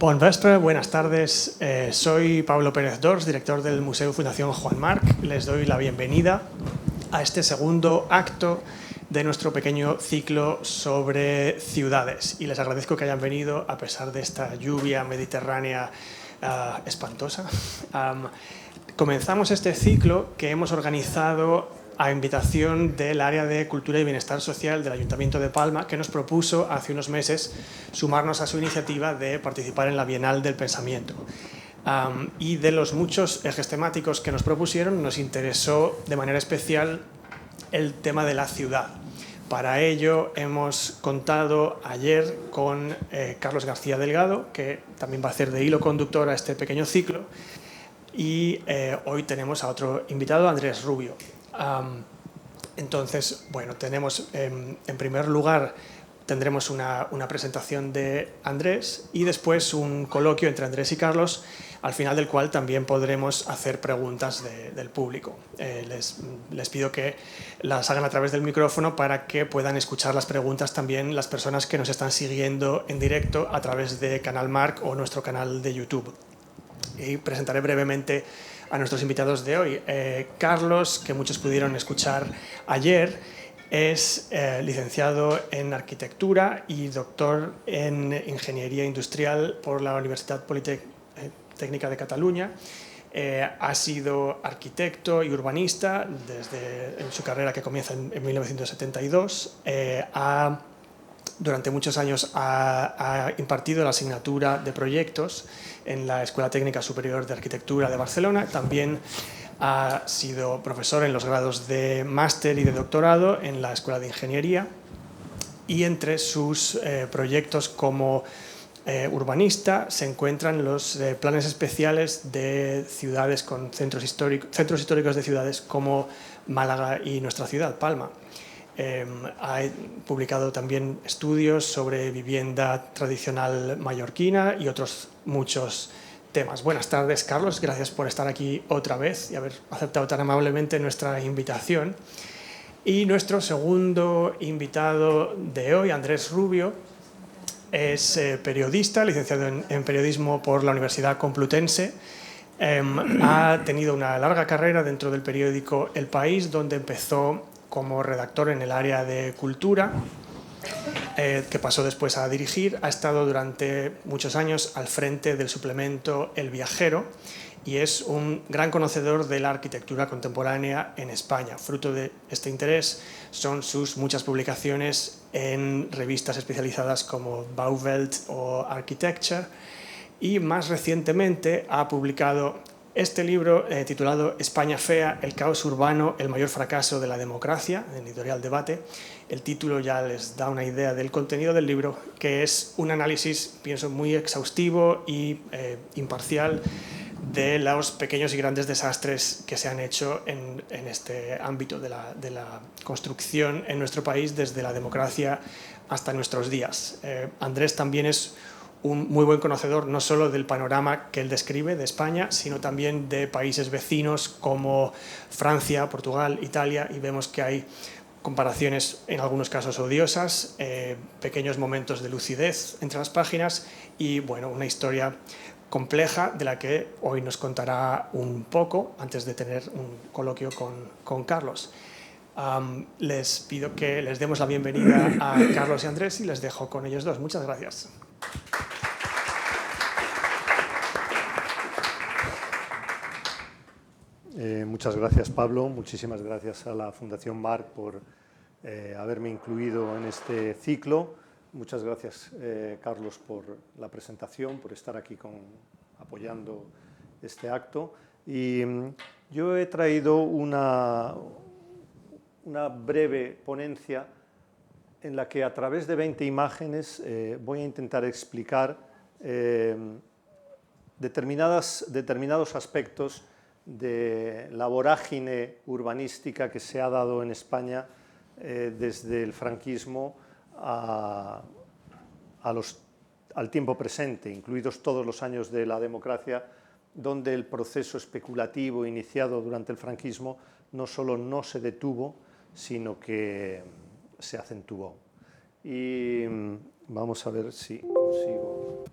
Buenas tardes. Eh, soy Pablo Pérez Dors, director del Museo Fundación Juan Marc. Les doy la bienvenida a este segundo acto de nuestro pequeño ciclo sobre ciudades. Y les agradezco que hayan venido a pesar de esta lluvia mediterránea uh, espantosa. Comenzamos este ciclo que hemos organizado a invitación del área de Cultura y Bienestar Social del Ayuntamiento de Palma, que nos propuso hace unos meses sumarnos a su iniciativa de participar en la Bienal del Pensamiento. Um, y de los muchos ejes temáticos que nos propusieron, nos interesó de manera especial el tema de la ciudad. Para ello hemos contado ayer con eh, Carlos García Delgado, que también va a hacer de hilo conductor a este pequeño ciclo, y eh, hoy tenemos a otro invitado, Andrés Rubio. Um, entonces, bueno, tenemos eh, en primer lugar tendremos una, una, presentación de Andrés y después un coloquio entre Andrés y Carlos, al final del cual también podremos hacer preguntas de, del público. Eh, les, les, pido que las hagan a través del micrófono para que puedan escuchar las preguntas también las personas que nos están siguiendo en directo a través de Canal Mark o nuestro canal de YouTube. Y presentaré brevemente a nuestros invitados de hoy. Eh, Carlos, que muchos pudieron escuchar ayer, es eh, licenciado en arquitectura y doctor en ingeniería industrial por la Universidad Politécnica de Cataluña. Eh, ha sido arquitecto y urbanista desde su carrera que comienza en, en 1972. Eh, ha, durante muchos años ha impartido la asignatura de proyectos en la Escuela Técnica Superior de Arquitectura de Barcelona. También ha sido profesor en los grados de máster y de doctorado en la Escuela de Ingeniería. Y entre sus eh, proyectos como eh, urbanista se encuentran los eh, planes especiales de ciudades con centros, histórico, centros históricos de ciudades como Málaga y nuestra ciudad, Palma. Eh, ha publicado también estudios sobre vivienda tradicional mallorquina y otros muchos temas. Buenas tardes, Carlos. Gracias por estar aquí otra vez y haber aceptado tan amablemente nuestra invitación. Y nuestro segundo invitado de hoy, Andrés Rubio, es eh, periodista, licenciado en, periodismo por la Universidad Complutense. Eh, ha tenido una larga carrera dentro del periódico El País, donde empezó como redactor en el área de cultura, eh, que pasó después a dirigir. Ha estado durante muchos años al frente del suplemento El Viajero y es un gran conocedor de la arquitectura contemporánea en España. Fruto de este interés son sus muchas publicaciones en revistas especializadas como Bauwelt o Architecture y más recientemente ha publicado este libro, eh, titulado España fea, el caos urbano, el mayor fracaso de la democracia, en editorial Debate, el título ya les da una idea del contenido del libro, que es un análisis, pienso, muy exhaustivo y eh, imparcial de los pequeños y grandes desastres que se han hecho en, en este ámbito de la, de la, construcción en nuestro país desde la democracia hasta nuestros días. Eh, Andrés también es un muy buen conocedor no solo del panorama que él describe de España, sino también de países vecinos como Francia, Portugal, Italia, y vemos que hay comparaciones en algunos casos odiosas, eh, pequeños momentos de lucidez entre las páginas y bueno, una historia compleja de la que hoy nos contará un poco antes de tener un coloquio con, con Carlos. Les pido que les demos la bienvenida a Carlos y Andrés y les dejo con ellos dos. Muchas gracias. Eh, muchas gracias, Pablo. Muchísimas gracias a la Fundación Marc por eh, haberme incluido en este ciclo. Muchas gracias, eh, Carlos, por la presentación, por estar aquí con, apoyando este acto. Y mm, yo he traído una, una breve ponencia en la que a través de 20 imágenes eh, voy a intentar explicar eh, determinadas, determinados aspectos de la vorágine urbanística que se ha dado en España eh, desde el franquismo a, a los, al tiempo presente, incluidos todos los años de la democracia, donde el proceso especulativo iniciado durante el franquismo no solo no se detuvo, sino que se acentuó. Y mm, vamos a ver si consigo.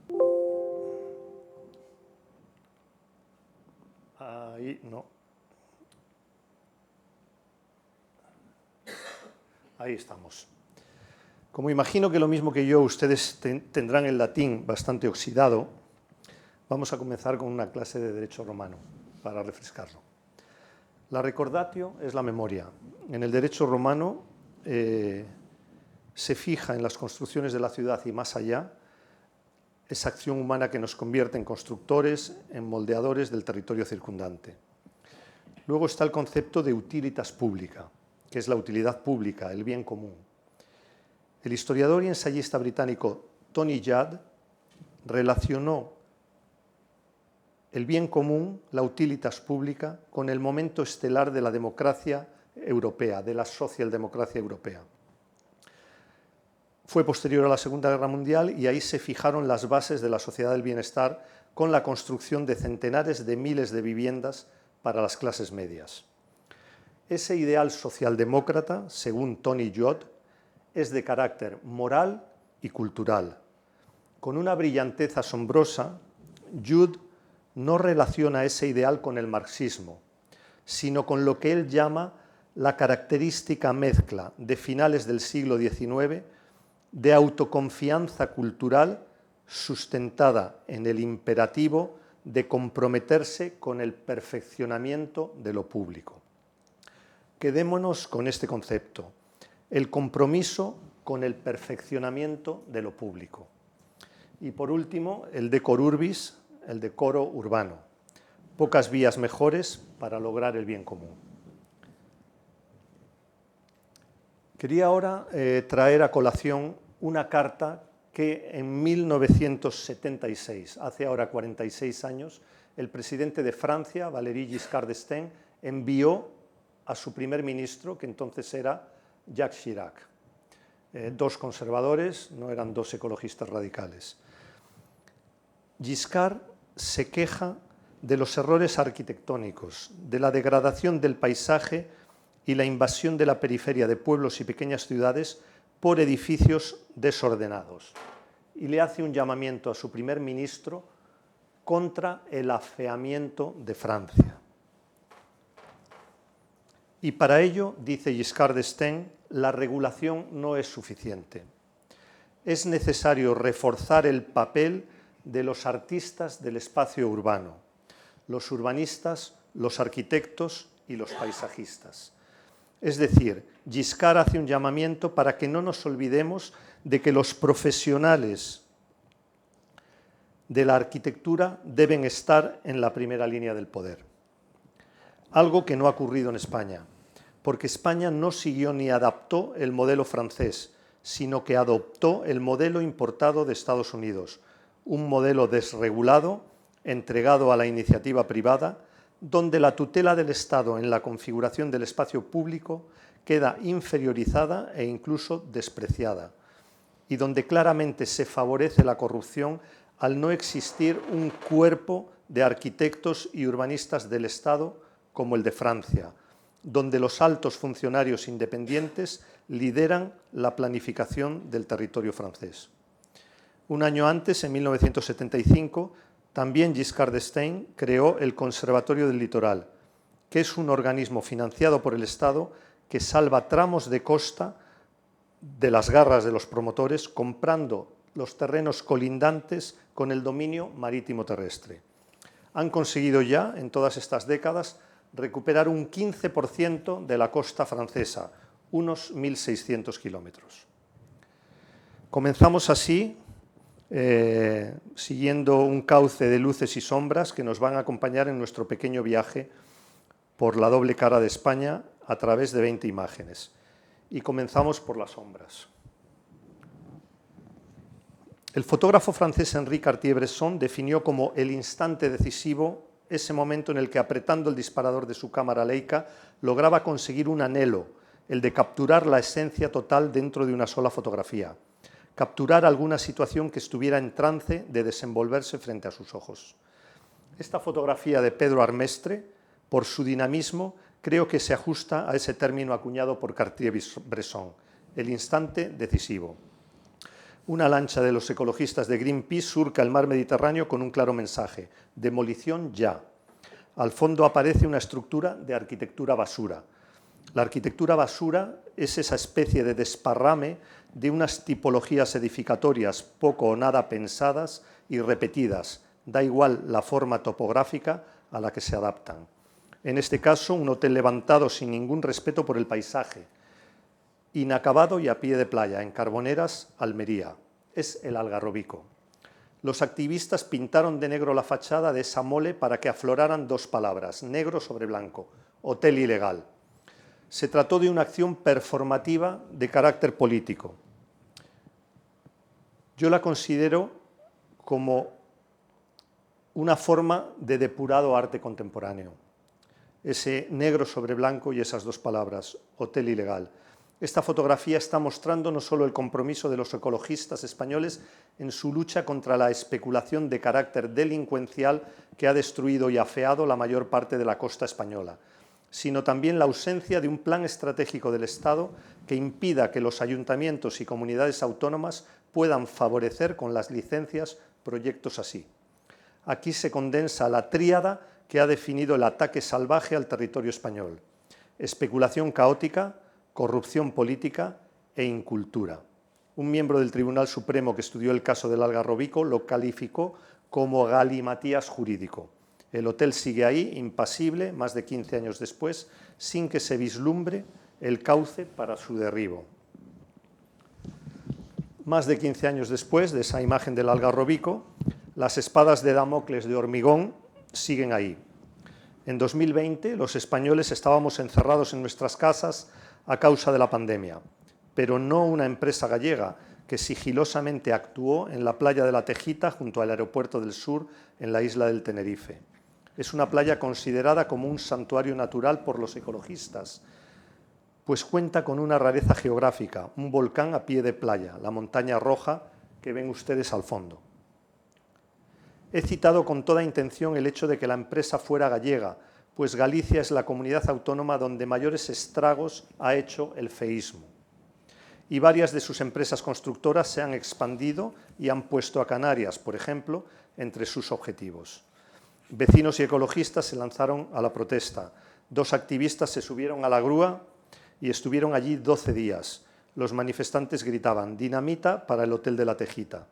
Ahí no. Ahí estamos. Como imagino que lo mismo que yo, ustedes tendrán el latín bastante oxidado, vamos a comenzar con una clase de derecho romano para refrescarlo. La recordatio es la memoria. En el derecho romano eh, se fija en las construcciones de la ciudad y más allá esa acción humana que nos convierte en constructores, en moldeadores del territorio circundante. Luego está el concepto de utilitas pública, que es la utilidad pública, el bien común. El historiador y ensayista británico Tony Judd relacionó el bien común, la utilitas pública, con el momento estelar de la democracia europea, de la socialdemocracia europea. Fue posterior a la Segunda Guerra Mundial y ahí se fijaron las bases de la sociedad del bienestar con la construcción de centenares de miles de viviendas para las clases medias. Ese ideal socialdemócrata, según Tony Judd, es de carácter moral y cultural. Con una brillantez asombrosa, Judd no relaciona ese ideal con el marxismo, sino con lo que él llama la característica mezcla de finales del siglo XIX de autoconfianza cultural sustentada en el imperativo de comprometerse con el perfeccionamiento de lo público. Quedémonos con este concepto, el compromiso con el perfeccionamiento de lo público. Y por último, el decor urbis, el decoro urbano. Pocas vías mejores para lograr el bien común. Quería ahora eh, traer a colación una carta que en 1976, hace ahora 46 años, el presidente de Francia, Valéry Giscard d'Estaing, envió a su primer ministro, que entonces era Jacques Chirac. Eh, dos conservadores, no eran dos ecologistas radicales. Giscard se queja de los errores arquitectónicos, de la degradación del paisaje y la invasión de la periferia de pueblos y pequeñas ciudades por edificios desordenados. Y le hace un llamamiento a su primer ministro contra el afeamiento de Francia. Y para ello, dice Giscard d'Estaing, la regulación no es suficiente. Es necesario reforzar el papel de los artistas del espacio urbano, los urbanistas, los arquitectos y los paisajistas. Es decir, Giscard hace un llamamiento para que no nos olvidemos de que los profesionales de la arquitectura deben estar en la primera línea del poder. Algo que no ha ocurrido en España, porque España no siguió ni adaptó el modelo francés, sino que adoptó el modelo importado de Estados Unidos, un modelo desregulado, entregado a la iniciativa privada, donde la tutela del Estado en la configuración del espacio público queda inferiorizada e incluso despreciada, y donde claramente se favorece la corrupción al no existir un cuerpo de arquitectos y urbanistas del Estado como el de Francia, donde los altos funcionarios independientes lideran la planificación del territorio francés. Un año antes, en 1975, también Giscard d'Estaing creó el Conservatorio del Litoral, que es un organismo financiado por el Estado que salva tramos de costa de las garras de los promotores comprando los terrenos colindantes con el dominio marítimo terrestre. Han conseguido ya, en todas estas décadas, recuperar un 15% de la costa francesa, unos 1.600 kilómetros. Comenzamos así eh, siguiendo un cauce de luces y sombras que nos van a acompañar en nuestro pequeño viaje por la doble cara de España a través de 20 imágenes. Y comenzamos por las sombras. El fotógrafo francés Henri Cartier-Bresson definió como el instante decisivo ese momento en el que apretando el disparador de su cámara Leica lograba conseguir un anhelo, el de capturar la esencia total dentro de una sola fotografía capturar alguna situación que estuviera en trance de desenvolverse frente a sus ojos. Esta fotografía de Pedro Armestre, por su dinamismo, creo que se ajusta a ese término acuñado por Cartier-Bresson, el instante decisivo. Una lancha de los ecologistas de Greenpeace surca el mar Mediterráneo con un claro mensaje, demolición ya. Al fondo aparece una estructura de arquitectura basura. La arquitectura basura es esa especie de desparrame de unas tipologías edificatorias poco o nada pensadas y repetidas, da igual la forma topográfica a la que se adaptan. En este caso, un hotel levantado sin ningún respeto por el paisaje, inacabado y a pie de playa, en Carboneras, Almería. Es el Algarrobico. Los activistas pintaron de negro la fachada de esa mole para que afloraran dos palabras, negro sobre blanco, hotel ilegal. Se trató de una acción performativa de carácter político. Yo la considero como una forma de depurado arte contemporáneo. Ese negro sobre blanco y esas dos palabras, hotel ilegal. Esta fotografía está mostrando no solo el compromiso de los ecologistas españoles en su lucha contra la especulación de carácter delincuencial que ha destruido y afeado la mayor parte de la costa española, sino también la ausencia de un plan estratégico del Estado que impida que los ayuntamientos y comunidades autónomas puedan favorecer con las licencias proyectos así. Aquí se condensa la tríada que ha definido el ataque salvaje al territorio español. Especulación caótica, corrupción política e incultura. Un miembro del Tribunal Supremo que estudió el caso del Algarrobico lo calificó como galimatías jurídico. El hotel sigue ahí, impasible, más de 15 años después, sin que se vislumbre el cauce para su derribo. Más de 15 años después de esa imagen del Algarrobico, las espadas de Damocles de hormigón siguen ahí. En 2020 los españoles estábamos encerrados en nuestras casas a causa de la pandemia, pero no una empresa gallega que sigilosamente actuó en la playa de la Tejita junto al aeropuerto del sur en la isla del Tenerife. Es una playa considerada como un santuario natural por los ecologistas, pues cuenta con una rareza geográfica, un volcán a pie de playa, la montaña roja que ven ustedes al fondo. He citado con toda intención el hecho de que la empresa fuera gallega, pues Galicia es la comunidad autónoma donde mayores estragos ha hecho el feísmo. Y varias de sus empresas constructoras se han expandido y han puesto a Canarias, por ejemplo, entre sus objetivos. Vecinos y ecologistas se lanzaron a la protesta. Dos activistas se subieron a la grúa y estuvieron allí 12 días. Los manifestantes gritaban dinamita para el Hotel de la Tejita.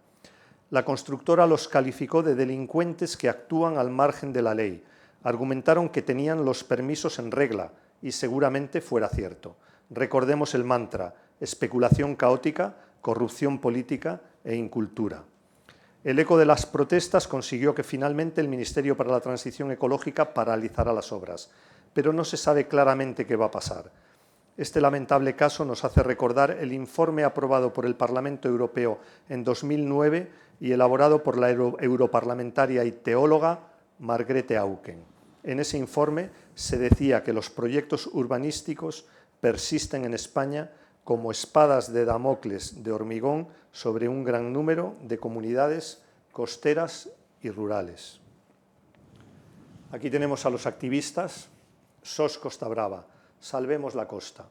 La constructora los calificó de delincuentes que actúan al margen de la ley, argumentaron que tenían los permisos en regla y seguramente fuera cierto. Recordemos el mantra, especulación caótica, corrupción política e incultura. El eco de las protestas consiguió que finalmente el Ministerio para la Transición Ecológica paralizara las obras, pero no se sabe claramente qué va a pasar. Este lamentable caso nos hace recordar el informe aprobado por el Parlamento Europeo en 2009 y elaborado por la europarlamentaria y teóloga Margrethe Auken. En ese informe se decía que los proyectos urbanísticos persisten en España como espadas de Damocles de hormigón sobre un gran número de comunidades costeras y rurales. Aquí tenemos a los activistas, SOS Costa Brava, Salvemos la Costa.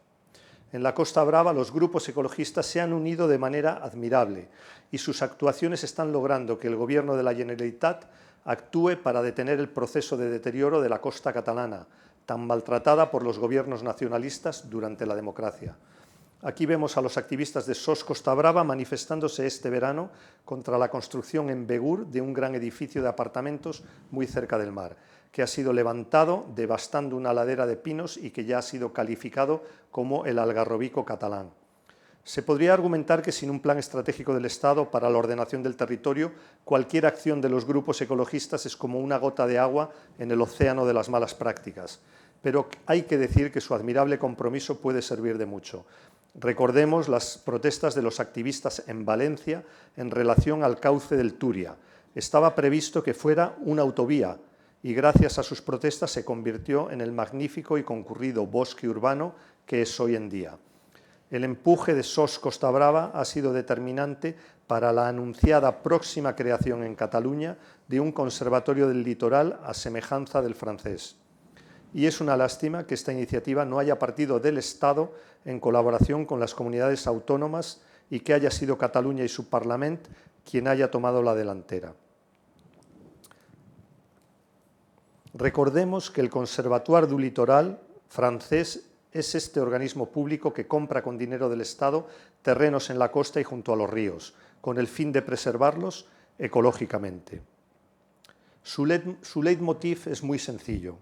En la Costa Brava los grupos ecologistas se han unido de manera admirable y sus actuaciones están logrando que el Gobierno de la Generalitat actúe para detener el proceso de deterioro de la costa catalana, tan maltratada por los gobiernos nacionalistas durante la democracia. Aquí vemos a los activistas de SOS Costa Brava manifestándose este verano contra la construcción en Begur de un gran edificio de apartamentos muy cerca del mar, que ha sido levantado devastando una ladera de pinos y que ya ha sido calificado como el algarrobico catalán. Se podría argumentar que sin un plan estratégico del Estado para la ordenación del territorio, cualquier acción de los grupos ecologistas es como una gota de agua en el océano de las malas prácticas. Pero hay que decir que su admirable compromiso puede servir de mucho. Recordemos las protestas de los activistas en Valencia en relación al cauce del Turia. Estaba previsto que fuera una autovía y gracias a sus protestas se convirtió en el magnífico y concurrido bosque urbano que es hoy en día. El empuje de SOS Costa Brava ha sido determinante para la anunciada próxima creación en Cataluña de un conservatorio del litoral a semejanza del francés. Y es una lástima que esta iniciativa no haya partido del Estado en colaboración con las comunidades autónomas y que haya sido Cataluña y su Parlamento quien haya tomado la delantera. Recordemos que el Conservatoire du Litoral francés es este organismo público que compra con dinero del Estado terrenos en la costa y junto a los ríos, con el fin de preservarlos ecológicamente. Su, leitmotiv es muy sencillo.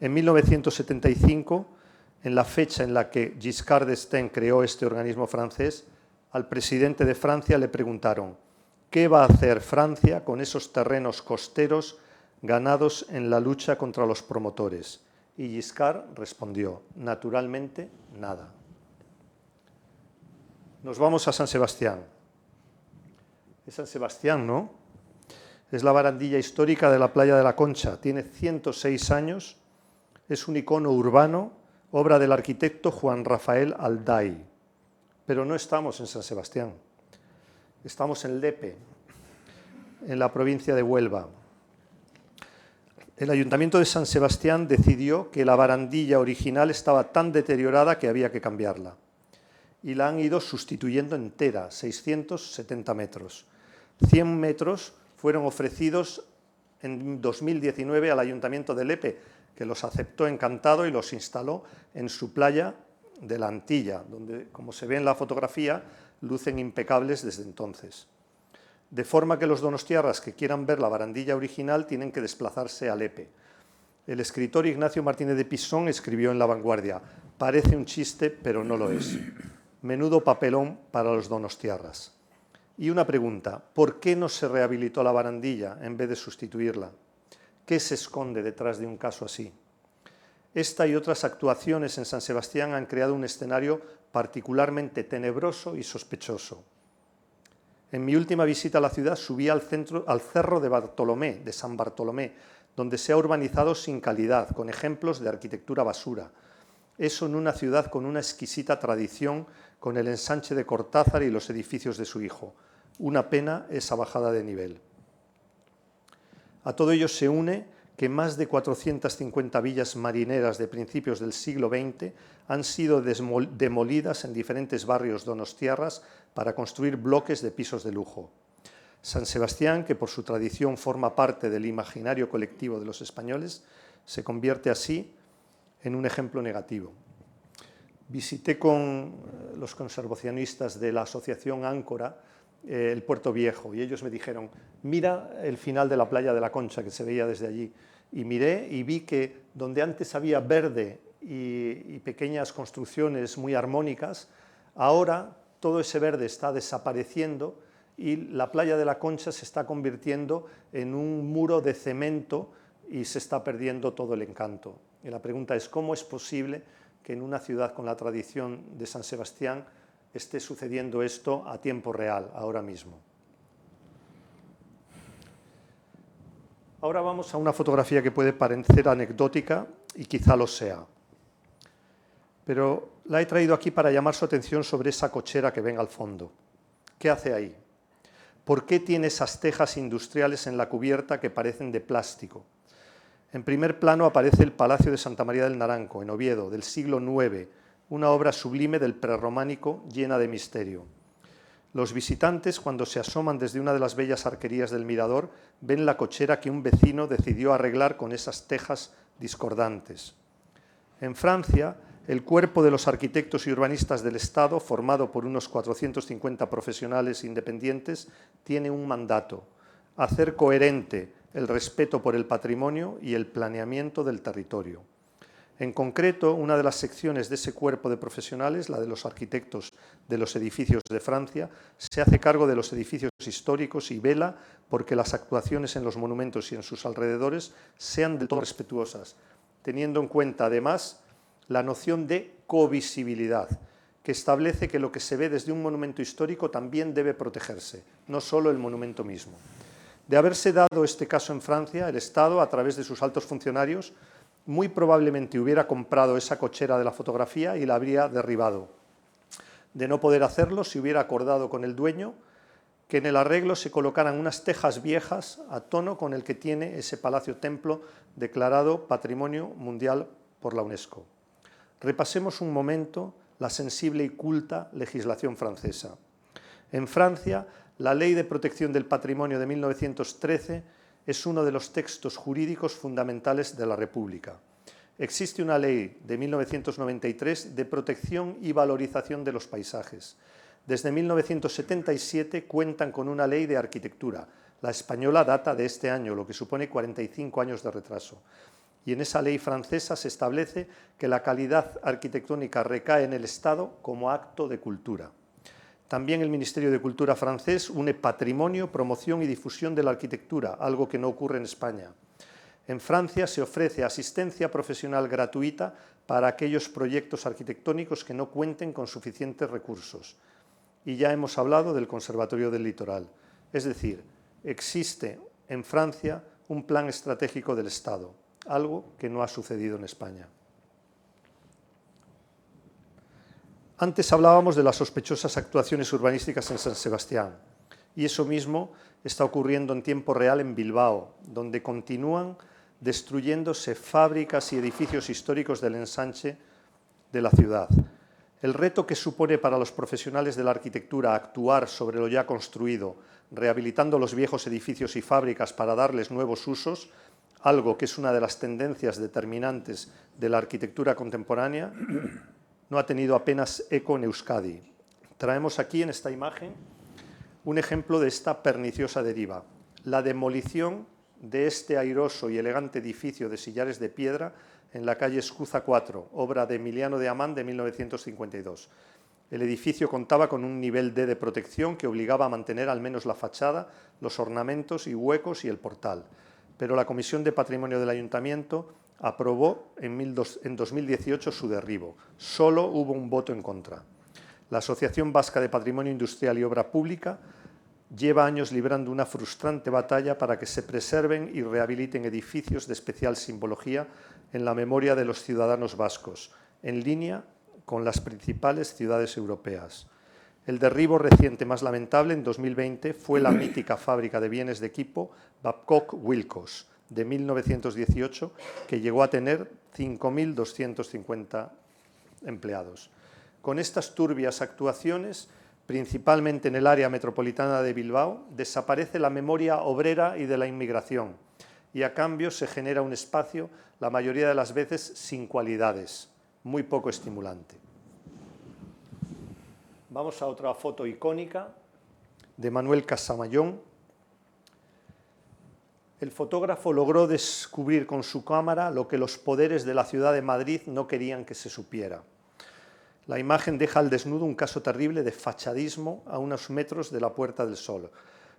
En 1975, en la fecha en la que Giscard d'Estaing creó este organismo francés, al presidente de Francia le preguntaron, ¿qué va a hacer Francia con esos terrenos costeros ganados en la lucha contra los promotores? Y Giscard respondió, naturalmente, nada. Nos vamos a San Sebastián. Es San Sebastián, ¿no? Es la barandilla histórica de la playa de la Concha. Tiene 106 años. Es un icono urbano, obra del arquitecto Juan Rafael Alday. Pero no estamos en San Sebastián. Estamos en Lepe, en la provincia de Huelva el Ayuntamiento de San Sebastián decidió que la barandilla original estaba tan deteriorada que había que cambiarla. Y la han ido sustituyendo entera, 670 metros. 100 metros fueron ofrecidos en 2019 al Ayuntamiento de Lepe, que los aceptó encantado y los instaló en su playa de la Antilla, donde, como se ve en la fotografía, lucen impecables desde entonces de forma que los donostiarras que quieran ver la barandilla original tienen que desplazarse a Lepe. El escritor Ignacio Martínez de Pisón escribió en La Vanguardia, parece un chiste, pero no lo es. Menudo papelón para los donostiarras. Y una pregunta, ¿por qué no se rehabilitó la barandilla en vez de sustituirla? ¿Qué se esconde detrás de un caso así? Esta y otras actuaciones en San Sebastián han creado un escenario particularmente tenebroso y sospechoso. En mi última visita a la ciudad subí al, centro, al cerro de Bartolomé, de San Bartolomé, donde se ha urbanizado sin calidad, con ejemplos de arquitectura basura. Eso en una ciudad con una exquisita tradición, con el ensanche de Cortázar y los edificios de su hijo. Una pena esa bajada de nivel. A todo ello se une que más de 450 villas marineras de principios del siglo XX han sido demolidas en diferentes barrios donostiarras para construir bloques de pisos de lujo. San Sebastián, que por su tradición forma parte del imaginario colectivo de los españoles, se convierte así en un ejemplo negativo. Visité con los conservacionistas de la asociación Áncora eh, el Puerto Viejo y ellos me dijeron, mira el final de la playa de la Concha que se veía desde allí. Y miré y vi que donde antes había verde y, y pequeñas construcciones muy armónicas, ahora todo ese verde está desapareciendo y la playa de la Concha se está convirtiendo en un muro de cemento y se está perdiendo todo el encanto. Y la pregunta es, ¿cómo es posible que en una ciudad con la tradición de San Sebastián esté sucediendo esto a tiempo real, ahora mismo? Ahora vamos a una fotografía que puede parecer anecdótica y quizá lo sea pero la he traído aquí para llamar su atención sobre esa cochera que ven al fondo. ¿Qué hace ahí? ¿Por qué tiene esas tejas industriales en la cubierta que parecen de plástico? En primer plano aparece el Palacio de Santa María del Naranco, en Oviedo, del siglo IX, una obra sublime del prerrománico llena de misterio. Los visitantes, cuando se asoman desde una de las bellas arquerías del mirador, ven la cochera que un vecino decidió arreglar con esas tejas discordantes. En Francia, el cuerpo de los arquitectos y urbanistas del Estado, formado por unos 450 profesionales independientes, tiene un mandato, hacer coherente el respeto por el patrimonio y el planeamiento del territorio. En concreto, una de las secciones de ese cuerpo de profesionales, la de los arquitectos de los edificios de Francia, se hace cargo de los edificios históricos y vela porque las actuaciones en los monumentos y en sus alrededores sean del todo respetuosas, teniendo en cuenta además la noción de covisibilidad, que establece que lo que se ve desde un monumento histórico también debe protegerse, no solo el monumento mismo. De haberse dado este caso en Francia, el Estado, a través de sus altos funcionarios, muy probablemente hubiera comprado esa cochera de la fotografía y la habría derribado. De no poder hacerlo, se hubiera acordado con el dueño que en el arreglo se colocaran unas tejas viejas a tono con el que tiene ese palacio templo declarado Patrimonio Mundial por la UNESCO. Repasemos un momento la sensible y culta legislación francesa. En Francia, la Ley de Protección del Patrimonio de 1913 es uno de los textos jurídicos fundamentales de la República. Existe una ley de 1993 de protección y valorización de los paisajes. Desde 1977 cuentan con una ley de arquitectura. La española data de este año, lo que supone 45 años de retraso. Y en esa ley francesa se establece que la calidad arquitectónica recae en el Estado como acto de cultura. También el Ministerio de Cultura francés une patrimonio, promoción y difusión de la arquitectura, algo que no ocurre en España. En Francia se ofrece asistencia profesional gratuita para aquellos proyectos arquitectónicos que no cuenten con suficientes recursos. Y ya hemos hablado del Conservatorio del Litoral. Es decir, existe en Francia un plan estratégico del Estado, algo que no ha sucedido en España. Antes hablábamos de las sospechosas actuaciones urbanísticas en San Sebastián y eso mismo está ocurriendo en tiempo real en Bilbao, donde continúan destruyéndose fábricas y edificios históricos del ensanche de la ciudad. El reto que supone para los profesionales de la arquitectura actuar sobre lo ya construido, rehabilitando los viejos edificios y fábricas para darles nuevos usos, algo que es una de las tendencias determinantes de la arquitectura contemporánea, no ha tenido apenas eco en Euskadi. Traemos aquí en esta imagen un ejemplo de esta perniciosa deriva, la demolición de este airoso y elegante edificio de sillares de piedra en la calle Escuza 4, obra de Emiliano de Amán de 1952. El edificio contaba con un nivel D de protección que obligaba a mantener al menos la fachada, los ornamentos y huecos y el portal. Pero la Comisión de Patrimonio del Ayuntamiento aprobó en 2018 su derribo. Solo hubo un voto en contra. La Asociación Vasca de Patrimonio Industrial y Obra Pública lleva años librando una frustrante batalla para que se preserven y rehabiliten edificios de especial simbología en la memoria de los ciudadanos vascos, en línea con las principales ciudades europeas. El derribo reciente más lamentable en 2020 fue la mítica fábrica de bienes de equipo Babcock Wilcox, de 1918 que llegó a tener 5.250 empleados. Con estas turbias actuaciones, principalmente en el área metropolitana de Bilbao, desaparece la memoria obrera y de la inmigración y a cambio se genera un espacio, la mayoría de las veces sin cualidades, muy poco estimulante. Vamos a otra foto icónica de Manuel Casamayón, el fotógrafo logró descubrir con su cámara lo que los poderes de la ciudad de Madrid no querían que se supiera. La imagen deja al desnudo un caso terrible de fachadismo a unos metros de la Puerta del Sol.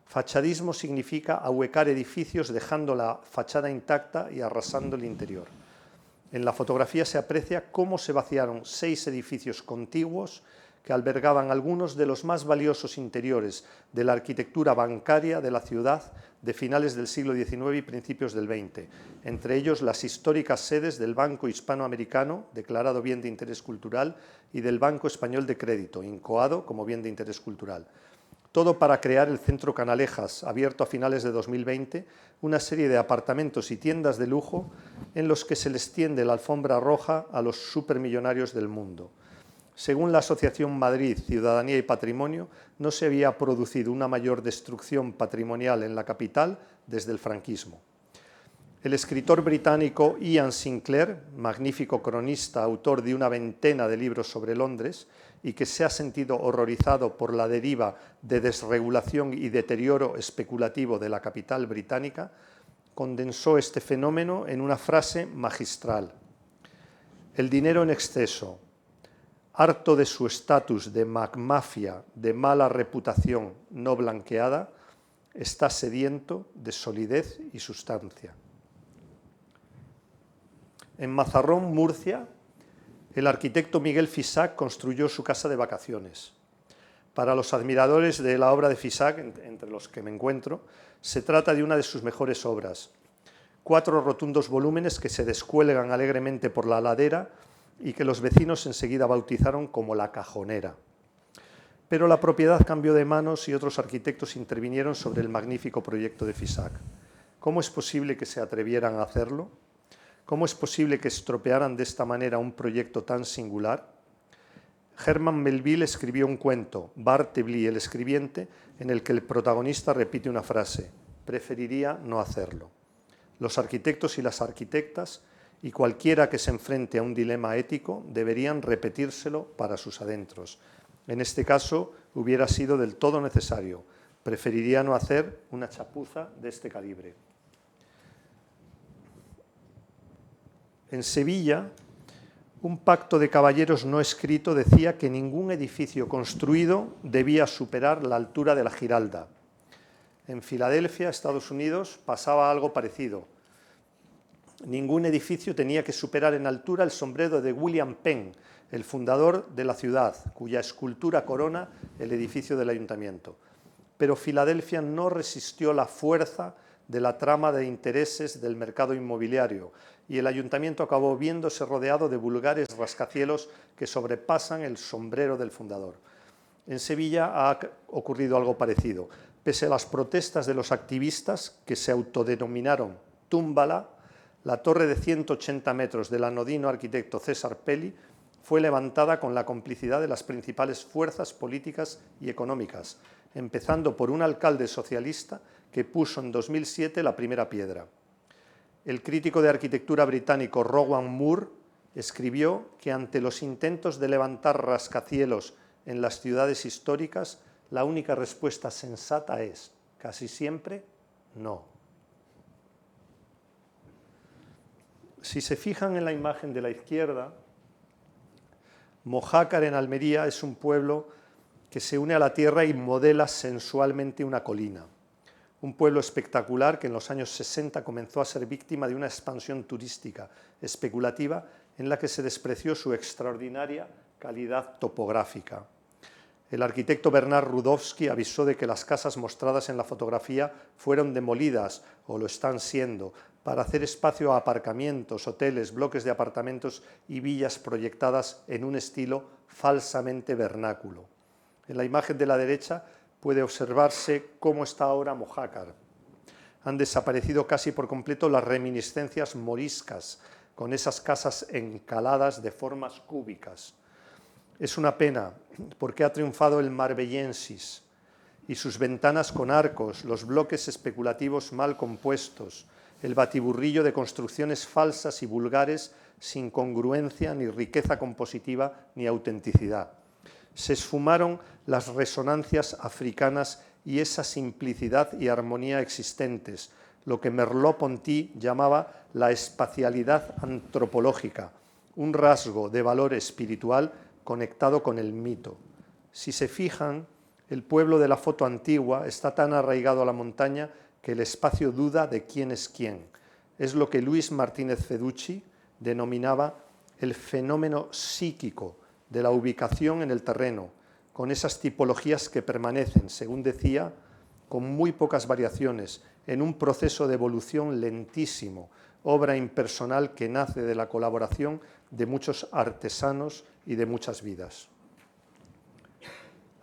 Fachadismo significa ahuecar edificios dejando la fachada intacta y arrasando el interior. En la fotografía se aprecia cómo se vaciaron seis edificios contiguos que albergaban algunos de los más valiosos interiores de la arquitectura bancaria de la ciudad de finales del siglo XIX y principios del XX, entre ellos las históricas sedes del Banco Hispanoamericano, declarado bien de interés cultural, y del Banco Español de Crédito, incoado como bien de interés cultural. Todo para crear el Centro Canalejas, abierto a finales de 2020, una serie de apartamentos y tiendas de lujo en los que se les tiende la alfombra roja a los supermillonarios del mundo. Según la Asociación Madrid Ciudadanía y Patrimonio, no se había producido una mayor destrucción patrimonial en la capital desde el franquismo. El escritor británico Ian Sinclair, magnífico cronista, autor de una veintena de libros sobre Londres, y que se ha sentido horrorizado por la deriva de desregulación y deterioro especulativo de la capital británica, condensó este fenómeno en una frase magistral. El dinero en exceso, harto de su estatus de magmafia de mala reputación no blanqueada, está sediento de solidez y sustancia. En Mazarrón, Murcia, el arquitecto Miguel Fisac construyó su casa de vacaciones. Para los admiradores de la obra de Fisac, entre los que me encuentro, se trata de una de sus mejores obras. Cuatro rotundos volúmenes que se descuelgan alegremente por la ladera y que los vecinos enseguida bautizaron como la cajonera. Pero la propiedad cambió de manos y otros arquitectos intervinieron sobre el magnífico proyecto de FISAC. ¿Cómo es posible que se atrevieran a hacerlo? ¿Cómo es posible que estropearan de esta manera un proyecto tan singular? Herman Melville escribió un cuento, Bartleby el escribiente, en el que el protagonista repite una frase, preferiría no hacerlo. Los arquitectos y las arquitectas y cualquiera que se enfrente a un dilema ético deberían repetírselo para sus adentros. En este caso hubiera sido del todo necesario. Preferiría no hacer una chapuza de este calibre. En Sevilla, un pacto de caballeros no escrito decía que ningún edificio construido debía superar la altura de la Giralda. En Filadelfia, Estados Unidos, pasaba algo parecido. Ningún edificio tenía que superar en altura el sombrero de William Penn, el fundador de la ciudad, cuya escultura corona el edificio del ayuntamiento. Pero Filadelfia no resistió la fuerza de la trama de intereses del mercado inmobiliario y el ayuntamiento acabó viéndose rodeado de vulgares rascacielos que sobrepasan el sombrero del fundador. En Sevilla ha ocurrido algo parecido. Pese a las protestas de los activistas que se autodenominaron Túmbala, la torre de 180 metros del anodino arquitecto César Pelli fue levantada con la complicidad de las principales fuerzas políticas y económicas, empezando por un alcalde socialista que puso en 2007 la primera piedra. El crítico de arquitectura británico Rowan Moore escribió que ante los intentos de levantar rascacielos en las ciudades históricas, la única respuesta sensata es, casi siempre, no. Si se fijan en la imagen de la izquierda, Mojácar en Almería es un pueblo que se une a la tierra y modela sensualmente una colina un pueblo espectacular que en los años 60 comenzó a ser víctima de una expansión turística especulativa en la que se despreció su extraordinaria calidad topográfica. El arquitecto Bernard Rudowski avisó de que las casas mostradas en la fotografía fueron demolidas, o lo están siendo, para hacer espacio a aparcamientos, hoteles, bloques de apartamentos y villas proyectadas en un estilo falsamente vernáculo. En la imagen de la derecha puede observarse cómo está ahora Mojácar. Han desaparecido casi por completo las reminiscencias moriscas, con esas casas encaladas de formas cúbicas. Es una pena, porque ha triunfado el marbellensis y sus ventanas con arcos, los bloques especulativos mal compuestos, el batiburrillo de construcciones falsas y vulgares sin congruencia, ni riqueza compositiva, ni autenticidad se esfumaron las resonancias africanas y esa simplicidad y armonía existentes, lo que Merleau-Ponty llamaba la espacialidad antropológica, un rasgo de valor espiritual conectado con el mito. Si se fijan, el pueblo de la foto antigua está tan arraigado a la montaña que el espacio duda de quién es quién. Es lo que Luis Martínez Feducci denominaba el fenómeno psíquico, de la ubicación en el terreno, con esas tipologías que permanecen, según decía, con muy pocas variaciones, en un proceso de evolución lentísimo, obra impersonal que nace de la colaboración de muchos artesanos y de muchas vidas.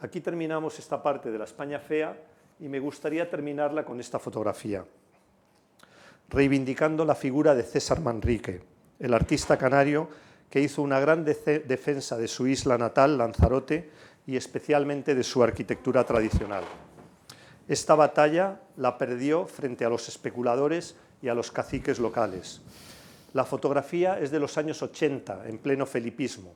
Aquí terminamos esta parte de la España fea y me gustaría terminarla con esta fotografía, reivindicando la figura de César Manrique, el artista canario que hizo una gran defensa de su isla natal, Lanzarote, y especialmente de su arquitectura tradicional. Esta batalla la perdió frente a los especuladores y a los caciques locales. La fotografía es de los años 80, en pleno felipismo.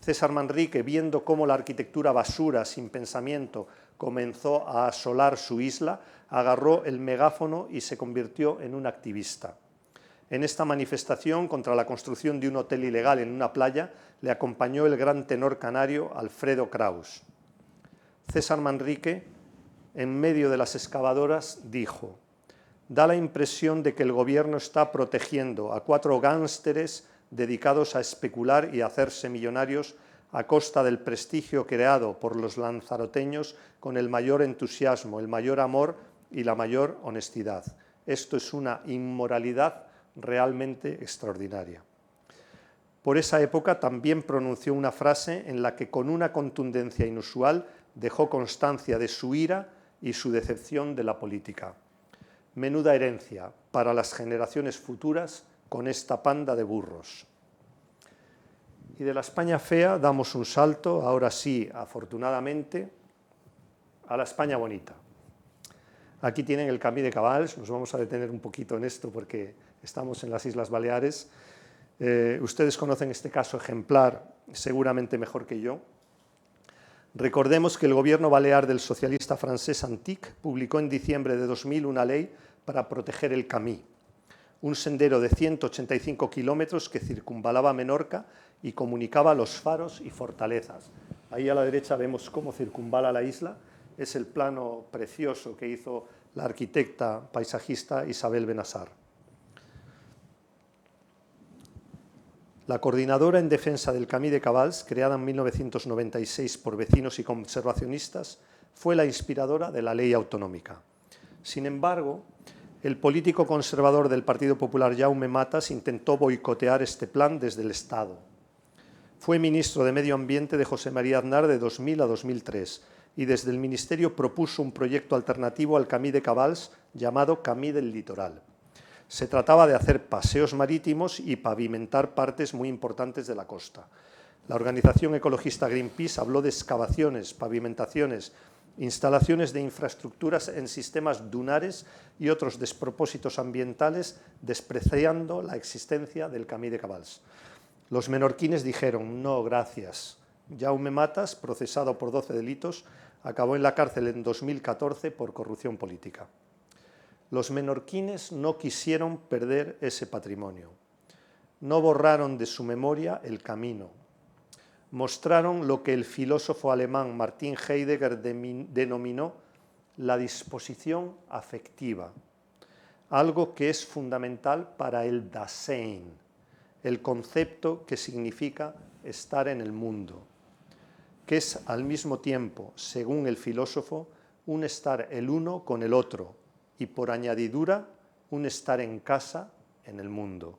César Manrique, viendo cómo la arquitectura basura, sin pensamiento, comenzó a asolar su isla, agarró el megáfono y se convirtió en un activista. En esta manifestación contra la construcción de un hotel ilegal en una playa le acompañó el gran tenor canario Alfredo Kraus. César Manrique, en medio de las excavadoras, dijo, da la impresión de que el gobierno está protegiendo a cuatro gánsteres dedicados a especular y hacerse millonarios a costa del prestigio creado por los lanzaroteños con el mayor entusiasmo, el mayor amor y la mayor honestidad. Esto es una inmoralidad realmente extraordinaria. Por esa época también pronunció una frase en la que con una contundencia inusual dejó constancia de su ira y su decepción de la política. Menuda herencia para las generaciones futuras con esta panda de burros. Y de la España fea damos un salto, ahora sí, afortunadamente, a la España bonita. Aquí tienen el Camí de Cabals, nos vamos a detener un poquito en esto porque estamos en las Islas Baleares. Eh, ustedes conocen este caso ejemplar seguramente mejor que yo. Recordemos que el gobierno balear del socialista francés Antic publicó en diciembre de 2000 una ley para proteger el Camí, un sendero de 185 kilómetros que circunvalaba Menorca y comunicaba los faros y fortalezas. Ahí a la derecha vemos cómo circunvala la isla. Es el plano precioso que hizo la arquitecta paisajista Isabel Benassar. La coordinadora en defensa del Camí de Cabals, creada en 1996 por vecinos y conservacionistas, fue la inspiradora de la ley autonómica. Sin embargo, el político conservador del Partido Popular Jaume Matas intentó boicotear este plan desde el Estado. Fue ministro de Medio Ambiente de José María Aznar de 2000 a 2003 y desde el Ministerio propuso un proyecto alternativo al Camí de Cabals llamado Camí del Litoral. Se trataba de hacer paseos marítimos y pavimentar partes muy importantes de la costa. La organización ecologista Greenpeace habló de excavaciones, pavimentaciones instalaciones de infraestructuras en sistemas dunares y otros despropósitos ambientales, despreciando la existencia del Camí de Cabals. Los menorquines dijeron, no, gracias. Jaume Matas, procesado por 12 delitos, acabó en la cárcel en 2014 por corrupción política. Los menorquines no quisieron perder ese patrimonio. No borraron de su memoria el camino, mostraron lo que el filósofo alemán Martin Heidegger denominó la disposición afectiva, algo que es fundamental para el Dasein, el concepto que significa estar en el mundo, que es al mismo tiempo, según el filósofo, un estar el uno con el otro y por añadidura un estar en casa en el mundo.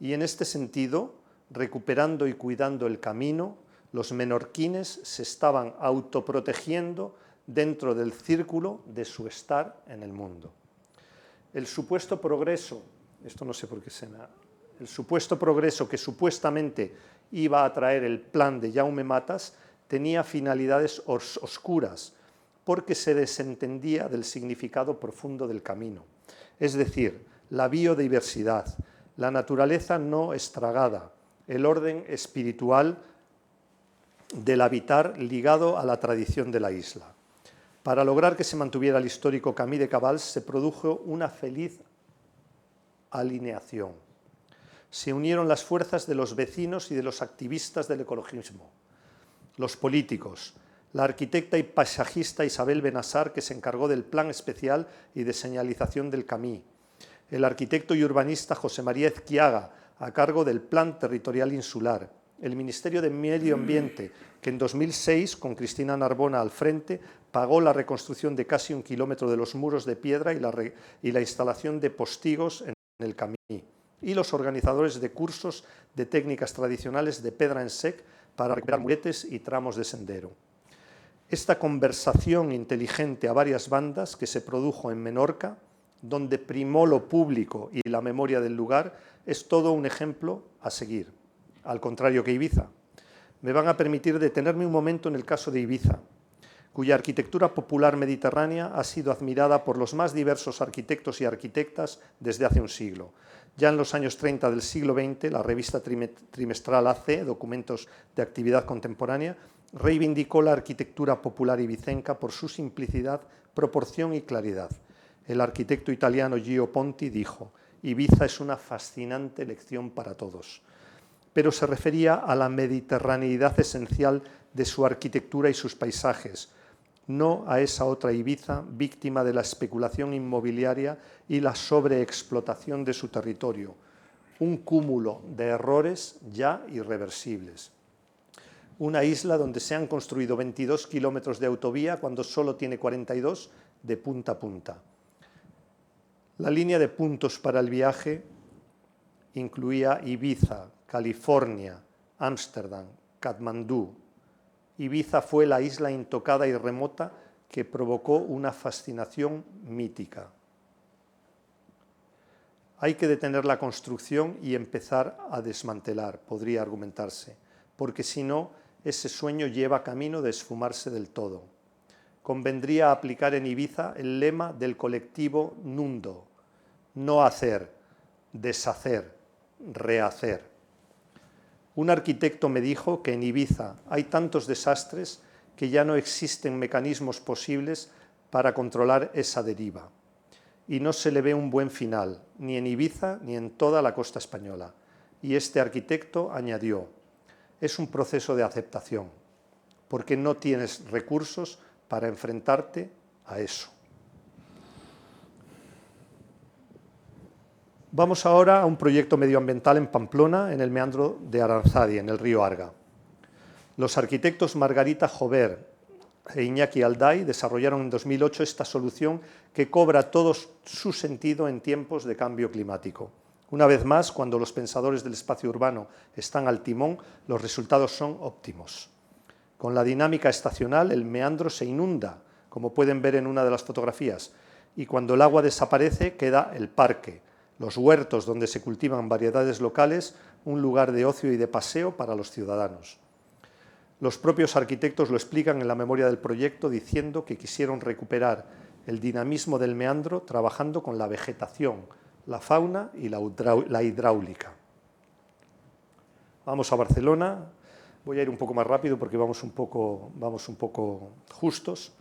Y en este sentido, recuperando y cuidando el camino, los menorquines se estaban autoprotegiendo dentro del círculo de su estar en el mundo. El supuesto progreso, esto no sé por qué se el supuesto progreso que supuestamente iba a traer el plan de Jaume Matas tenía finalidades oscuras porque se desentendía del significado profundo del camino, es decir, la biodiversidad, la naturaleza no estragada, el orden espiritual del habitar ligado a la tradición de la isla. Para lograr que se mantuviera el histórico Camí de Cabals se produjo una feliz alineación. Se unieron las fuerzas de los vecinos y de los activistas del ecologismo, los políticos, la arquitecta y paisajista Isabel Benassar, que se encargó del plan especial y de señalización del Camí, el arquitecto y urbanista José María Ezquiaga, a cargo del Plan Territorial Insular, el Ministerio de Medio Ambiente, que en 2006, con Cristina Narbona al frente, pagó la reconstrucción de casi un kilómetro de los muros de piedra y la, instalación de postigos en el camino, y los organizadores de cursos de técnicas tradicionales de pedra en sec para recuperar muretes y tramos de sendero. Esta conversación inteligente a varias bandas que se produjo en Menorca, donde primó lo público y la memoria del lugar, es todo un ejemplo a seguir, al contrario que Ibiza. Me van a permitir detenerme un momento en el caso de Ibiza, cuya arquitectura popular mediterránea ha sido admirada por los más diversos arquitectos y arquitectas desde hace un siglo. Ya en los años 30 del siglo XX, la revista trimestral AC, Documentos de Actividad Contemporánea, reivindicó la arquitectura popular ibicenca por su simplicidad, proporción y claridad. El arquitecto italiano Gio Ponti dijo, Ibiza es una fascinante lección para todos, pero se refería a la mediterraneidad esencial de su arquitectura y sus paisajes, no a esa otra Ibiza víctima de la especulación inmobiliaria y la sobreexplotación de su territorio, un cúmulo de errores ya irreversibles. Una isla donde se han construido 22 kilómetros de autovía cuando solo tiene 42 de punta a punta la línea de puntos para el viaje incluía Ibiza, California, Ámsterdam, Katmandú. Ibiza fue la isla intocada y remota que provocó una fascinación mítica. Hay que detener la construcción y empezar a desmantelar, podría argumentarse, porque si no, ese sueño lleva camino de esfumarse del todo. Convendría aplicar en Ibiza el lema del colectivo Nundo, no hacer, deshacer, rehacer. Un arquitecto me dijo que en Ibiza hay tantos desastres que ya no existen mecanismos posibles para controlar esa deriva. Y no se le ve un buen final, ni en Ibiza ni en toda la costa española. Y este arquitecto añadió, es un proceso de aceptación, porque no tienes recursos para enfrentarte a eso. Vamos ahora a un proyecto medioambiental en Pamplona, en el meandro de Aranzadi, en el río Arga. Los arquitectos Margarita Jover e Iñaki Alday desarrollaron en 2008 esta solución que cobra todo su sentido en tiempos de cambio climático. Una vez más, cuando los pensadores del espacio urbano están al timón, los resultados son óptimos. Con la dinámica estacional, el meandro se inunda, como pueden ver en una de las fotografías, y cuando el agua desaparece queda el parque, los huertos donde se cultivan variedades locales, un lugar de ocio y de paseo para los ciudadanos. Los propios arquitectos lo explican en la memoria del proyecto diciendo que quisieron recuperar el dinamismo del meandro trabajando con la vegetación, la fauna y la hidráulica. Vamos a Barcelona, Voy a ir un poco más rápido porque vamos un poco, vamos un poco justos.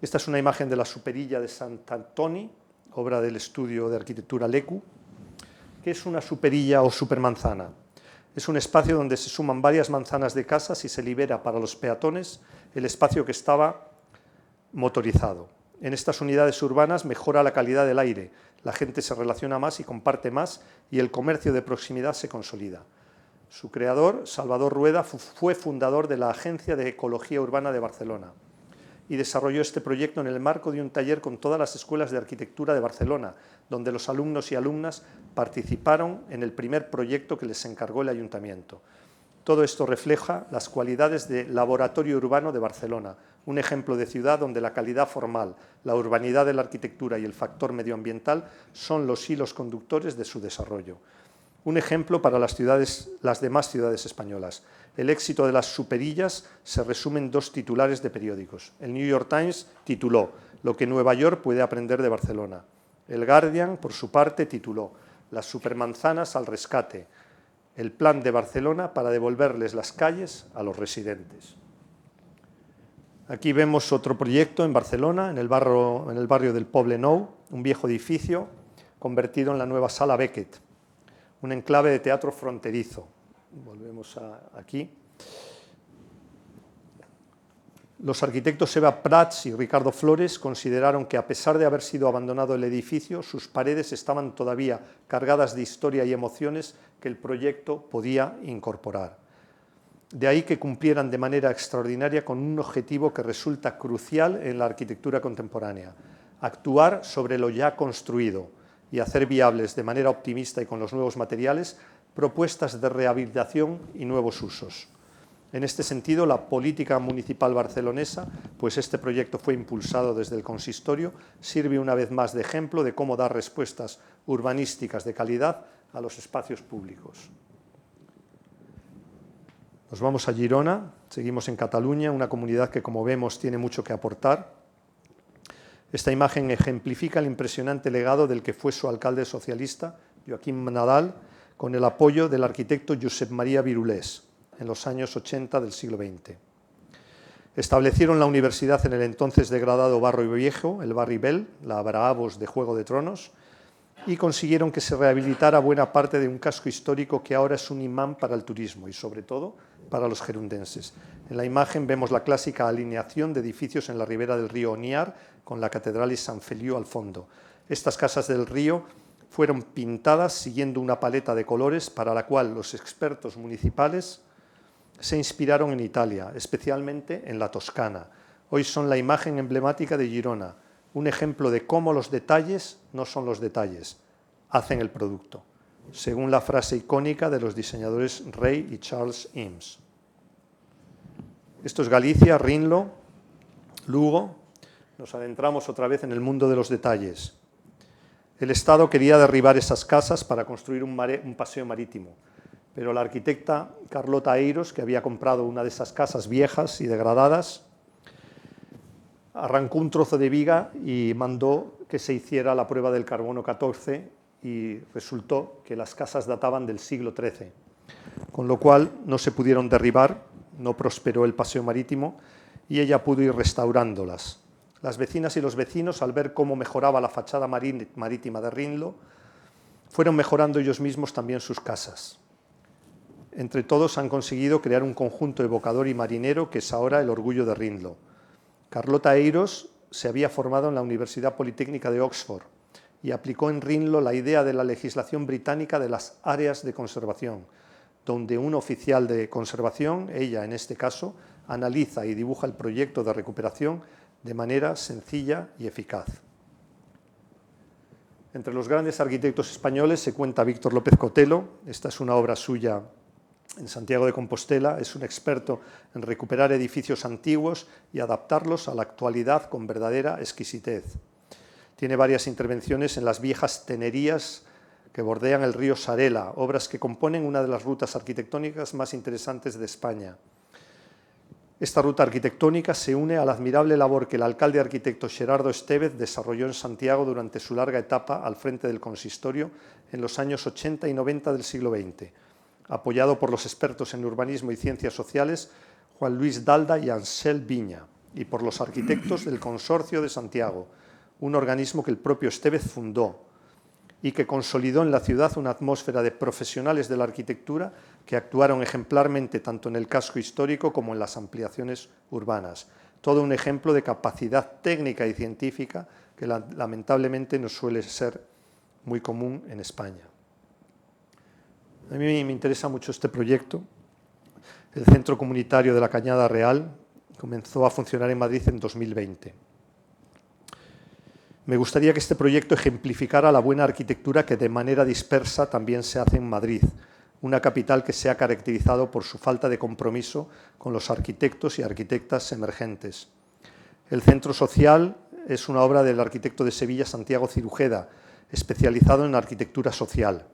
Esta es una imagen de la superilla de Sant'Antoni, obra del estudio de arquitectura Lecu, que es una superilla o supermanzana. Es un espacio donde se suman varias manzanas de casas y se libera para los peatones el espacio que estaba motorizado. En estas unidades urbanas mejora la calidad del aire, la gente se relaciona más y comparte más y el comercio de proximidad se consolida. Su creador, Salvador Rueda, fue fundador de la Agencia de Ecología Urbana de Barcelona y desarrolló este proyecto en el marco de un taller con todas las escuelas de arquitectura de Barcelona, donde los alumnos y alumnas participaron en el primer proyecto que les encargó el ayuntamiento. Todo esto refleja las cualidades de Laboratorio Urbano de Barcelona, un ejemplo de ciudad donde la calidad formal, la urbanidad de la arquitectura y el factor medioambiental son los hilos conductores de su desarrollo. Un ejemplo para las, demás ciudades españolas. El éxito de las superillas se resume en dos titulares de periódicos. El New York Times tituló Lo que Nueva York puede aprender de Barcelona. El Guardian, por su parte, tituló Las supermanzanas al rescate. El plan de Barcelona para devolverles las calles a los residentes. Aquí vemos otro proyecto en Barcelona, en el barrio, en el barrio del Poble Nou, un viejo edificio convertido en la nueva Sala Beckett un enclave de teatro fronterizo. Volvemos aquí. Los arquitectos Eva Prats y Ricardo Flores consideraron que a pesar de haber sido abandonado el edificio, sus paredes estaban todavía cargadas de historia y emociones que el proyecto podía incorporar. De ahí que cumplieran de manera extraordinaria con un objetivo que resulta crucial en la arquitectura contemporánea, actuar sobre lo ya construido, y hacer viables de manera optimista y con los nuevos materiales propuestas de rehabilitación y nuevos usos. En este sentido, la política municipal barcelonesa, pues este proyecto fue impulsado desde el consistorio, sirve una vez más de ejemplo de cómo dar respuestas urbanísticas de calidad a los espacios públicos. Nos vamos a Girona, seguimos en Cataluña, una comunidad que como vemos tiene mucho que aportar esta imagen ejemplifica el impresionante legado del que fue su alcalde socialista, Joaquín Nadal, con el apoyo del arquitecto Josep María Virulés en los años 80 del siglo XX. Establecieron la universidad en el entonces degradado Barrio Viejo, el Barribel, la Bravos de Juego de Tronos, y consiguieron que se rehabilitara buena parte de un casco histórico que ahora es un imán para el turismo y sobre todo para los gerundenses. En la imagen vemos la clásica alineación de edificios en la ribera del río Oniar, con la catedral y San Feliu al fondo. Estas casas del río fueron pintadas siguiendo una paleta de colores para la cual los expertos municipales se inspiraron en Italia, especialmente en la Toscana. Hoy son la imagen emblemática de Girona, un ejemplo de cómo los detalles no son los detalles, hacen el producto según la frase icónica de los diseñadores Rey y Charles Eames. Esto es Galicia, Rinlo, Lugo. Nos adentramos otra vez en el mundo de los detalles. El Estado quería derribar esas casas para construir un, paseo marítimo, pero la arquitecta Carlota Eiros, que había comprado una de esas casas viejas y degradadas, arrancó un trozo de viga y mandó que se hiciera la prueba del carbono 14 y resultó que las casas databan del siglo XIII, con lo cual no se pudieron derribar, no prosperó el paseo marítimo y ella pudo ir restaurándolas. Las vecinas y los vecinos, al ver cómo mejoraba la fachada marítima de Rinlo, fueron mejorando ellos mismos también sus casas. Entre todos han conseguido crear un conjunto evocador y marinero que es ahora el orgullo de Rinlo. Carlota Eiros se había formado en la Universidad Politécnica de Oxford y aplicó en Rinlo la idea de la legislación británica de las áreas de conservación, donde un oficial de conservación, ella en este caso, analiza y dibuja el proyecto de recuperación de manera sencilla y eficaz. Entre los grandes arquitectos españoles se cuenta Víctor López Cotelo, esta es una obra suya en Santiago de Compostela, es un experto en recuperar edificios antiguos y adaptarlos a la actualidad con verdadera exquisitez. Tiene varias intervenciones en las viejas tenerías que bordean el río Sarela, obras que componen una de las rutas arquitectónicas más interesantes de España. Esta ruta arquitectónica se une a la admirable labor que el alcalde arquitecto Gerardo Estevez desarrolló en Santiago durante su larga etapa al frente del consistorio en los años 80 y 90 del siglo XX, apoyado por los expertos en urbanismo y ciencias sociales Juan Luis Dalda y Ansel Viña, y por los arquitectos del Consorcio de Santiago, un organismo que el propio Estevez fundó y que consolidó en la ciudad una atmósfera de profesionales de la arquitectura que actuaron ejemplarmente tanto en el casco histórico como en las ampliaciones urbanas. Todo un ejemplo de capacidad técnica y científica que lamentablemente no suele ser muy común en España. A mí me interesa mucho este proyecto. El Centro Comunitario de la Cañada Real comenzó a funcionar en Madrid en 2020. Me gustaría que este proyecto ejemplificara la buena arquitectura que de manera dispersa también se hace en Madrid, una capital que se ha caracterizado por su falta de compromiso con los arquitectos y arquitectas emergentes. El Centro Social es una obra del arquitecto de Sevilla Santiago Cirujeda, especializado en arquitectura social.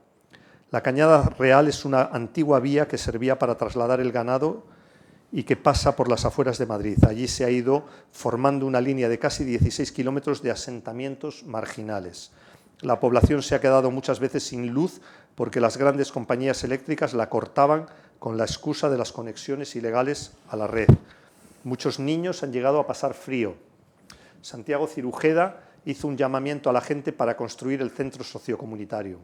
La Cañada Real es una antigua vía que servía para trasladar el ganado y que pasa por las afueras de Madrid. Allí se ha ido formando una línea de casi 16 kilómetros de asentamientos marginales. La población se ha quedado muchas veces sin luz porque las grandes compañías eléctricas la cortaban con la excusa de las conexiones ilegales a la red. Muchos niños han llegado a pasar frío. Santiago Cirujeda hizo un llamamiento a la gente para construir el centro sociocomunitario.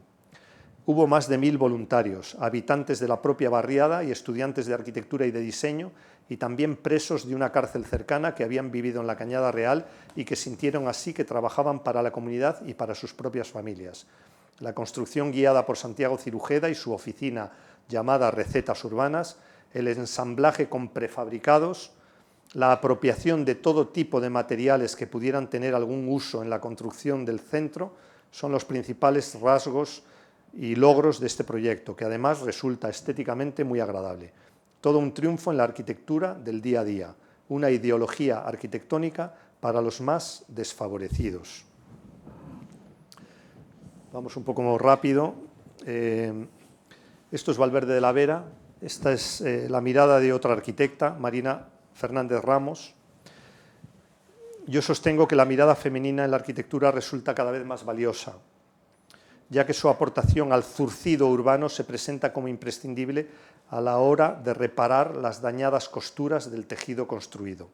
Hubo más de mil voluntarios, habitantes de la propia barriada y estudiantes de arquitectura y de diseño, y también presos de una cárcel cercana que habían vivido en la Cañada Real y que sintieron así que trabajaban para la comunidad y para sus propias familias. La construcción guiada por Santiago Cirujeda y su oficina llamada Recetas Urbanas, el ensamblaje con prefabricados, la apropiación de todo tipo de materiales que pudieran tener algún uso en la construcción del centro son los principales rasgos y logros de este proyecto, que además resulta estéticamente muy agradable. Todo un triunfo en la arquitectura del día a día, una ideología arquitectónica para los más desfavorecidos. Vamos un poco más rápido. Eh, esto es Valverde de la Vera, esta es eh, la mirada de otra arquitecta, Marina Fernández Ramos. Yo sostengo que la mirada femenina en la arquitectura resulta cada vez más valiosa, ya que su aportación al zurcido urbano se presenta como imprescindible a la hora de reparar las dañadas costuras del tejido construido.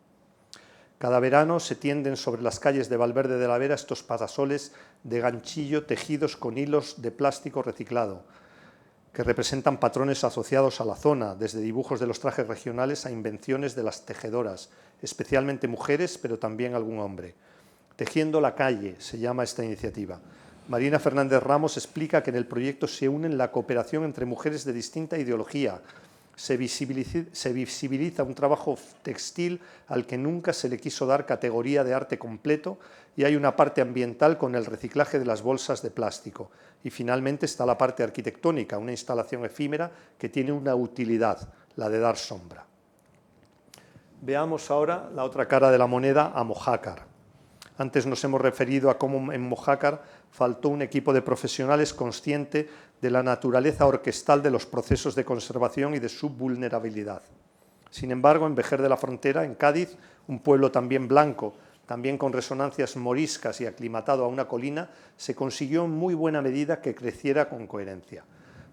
Cada verano se tienden sobre las calles de Valverde de la Vera estos parasoles de ganchillo tejidos con hilos de plástico reciclado, que representan patrones asociados a la zona, desde dibujos de los trajes regionales a invenciones de las tejedoras, especialmente mujeres, pero también algún hombre. Tejiendo la calle se llama esta iniciativa. Marina Fernández Ramos explica que en el proyecto se unen la cooperación entre mujeres de distinta ideología, se visibiliza, un trabajo textil al que nunca se le quiso dar categoría de arte completo y hay una parte ambiental con el reciclaje de las bolsas de plástico. Y finalmente está la parte arquitectónica, una instalación efímera que tiene una utilidad, la de dar sombra. Veamos ahora la otra cara de la moneda a Mojácar. Antes nos hemos referido a cómo en Mojácar faltó un equipo de profesionales consciente de la naturaleza orquestal de los procesos de conservación y de su vulnerabilidad. Sin embargo, en Vejer de la Frontera, en Cádiz, un pueblo también blanco, también con resonancias moriscas y aclimatado a una colina, se consiguió en muy buena medida que creciera con coherencia.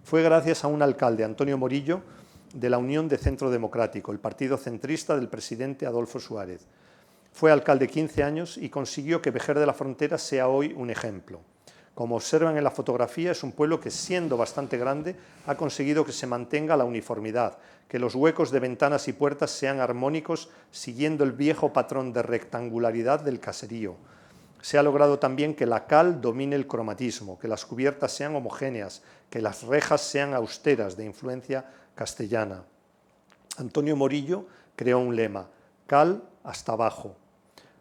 Fue gracias a un alcalde, Antonio Morillo, de la Unión de Centro Democrático, el partido centrista del presidente Adolfo Suárez. Fue alcalde 15 años y consiguió que Vejer de la Frontera sea hoy un ejemplo. Como observan en la fotografía, es un pueblo que, siendo bastante grande, ha conseguido que se mantenga la uniformidad, que los huecos de ventanas y puertas sean armónicos siguiendo el viejo patrón de rectangularidad del caserío. Se ha logrado también que la cal domine el cromatismo, que las cubiertas sean homogéneas, que las rejas sean austeras de influencia castellana. Antonio Morillo creó un lema, cal hasta abajo.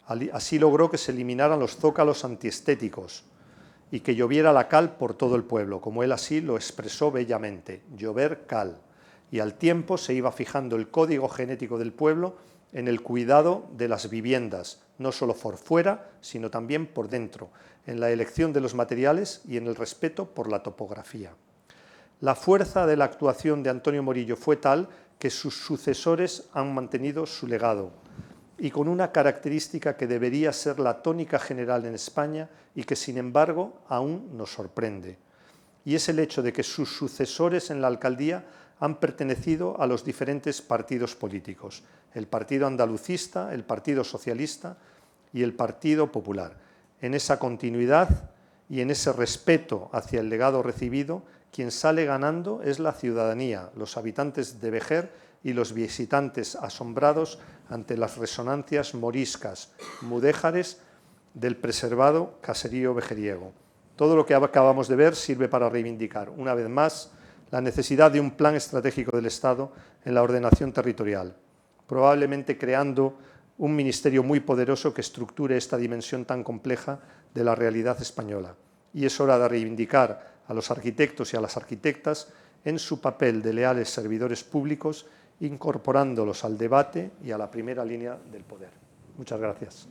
Así logró que se eliminaran los zócalos antiestéticos, y que lloviera la cal por todo el pueblo, como él así lo expresó bellamente, llover cal. Y al tiempo se iba fijando el código genético del pueblo en el cuidado de las viviendas, no solo por fuera, sino también por dentro, en la elección de los materiales y en el respeto por la topografía. La fuerza de la actuación de Antonio Morillo fue tal que sus sucesores han mantenido su legado y con una característica que debería ser la tónica general en España y que sin embargo aún nos sorprende. Y es el hecho de que sus sucesores en la alcaldía han pertenecido a los diferentes partidos políticos, el Partido Andalucista, el Partido Socialista y el Partido Popular. En esa continuidad y en ese respeto hacia el legado recibido, quien sale ganando es la ciudadanía, los habitantes de Vejer y los visitantes asombrados ante las resonancias moriscas, mudéjares del preservado caserío vejeriego. Todo lo que acabamos de ver sirve para reivindicar, una vez más, la necesidad de un plan estratégico del Estado en la ordenación territorial, probablemente creando un ministerio muy poderoso que estructure esta dimensión tan compleja de la realidad española. Y es hora de reivindicar a los arquitectos y a las arquitectas en su papel de leales servidores públicos incorporándolos al debate y a la primera línea del poder. Muchas gracias.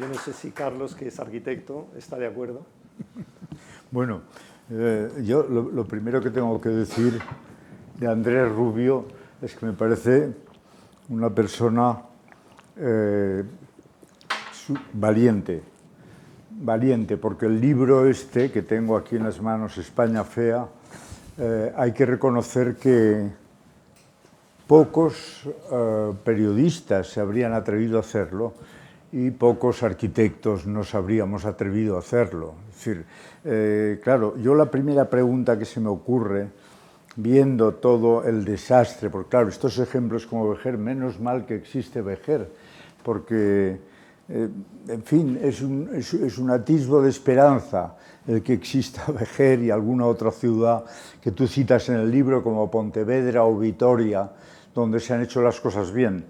Yo no sé si Carlos, que es arquitecto, está de acuerdo. Bueno, eh, yo lo, primero que tengo que decir de Andrés Rubio es que me parece una persona eh, valiente, valiente, porque el libro este que tengo aquí en las manos, España Fea, eh, hay que reconocer que pocos eh, periodistas se habrían atrevido a hacerlo y pocos arquitectos nos habríamos atrevido a hacerlo. Es decir, eh, claro, yo la primera pregunta que se me ocurre, viendo todo el desastre, porque claro, estos ejemplos como Vejer, menos mal que existe Vejer, porque eh, en fin, es un, es, un, atisbo de esperanza el que exista Vejer y alguna otra ciudad que tú citas en el libro como Pontevedra o Vitoria, donde se han hecho las cosas bien.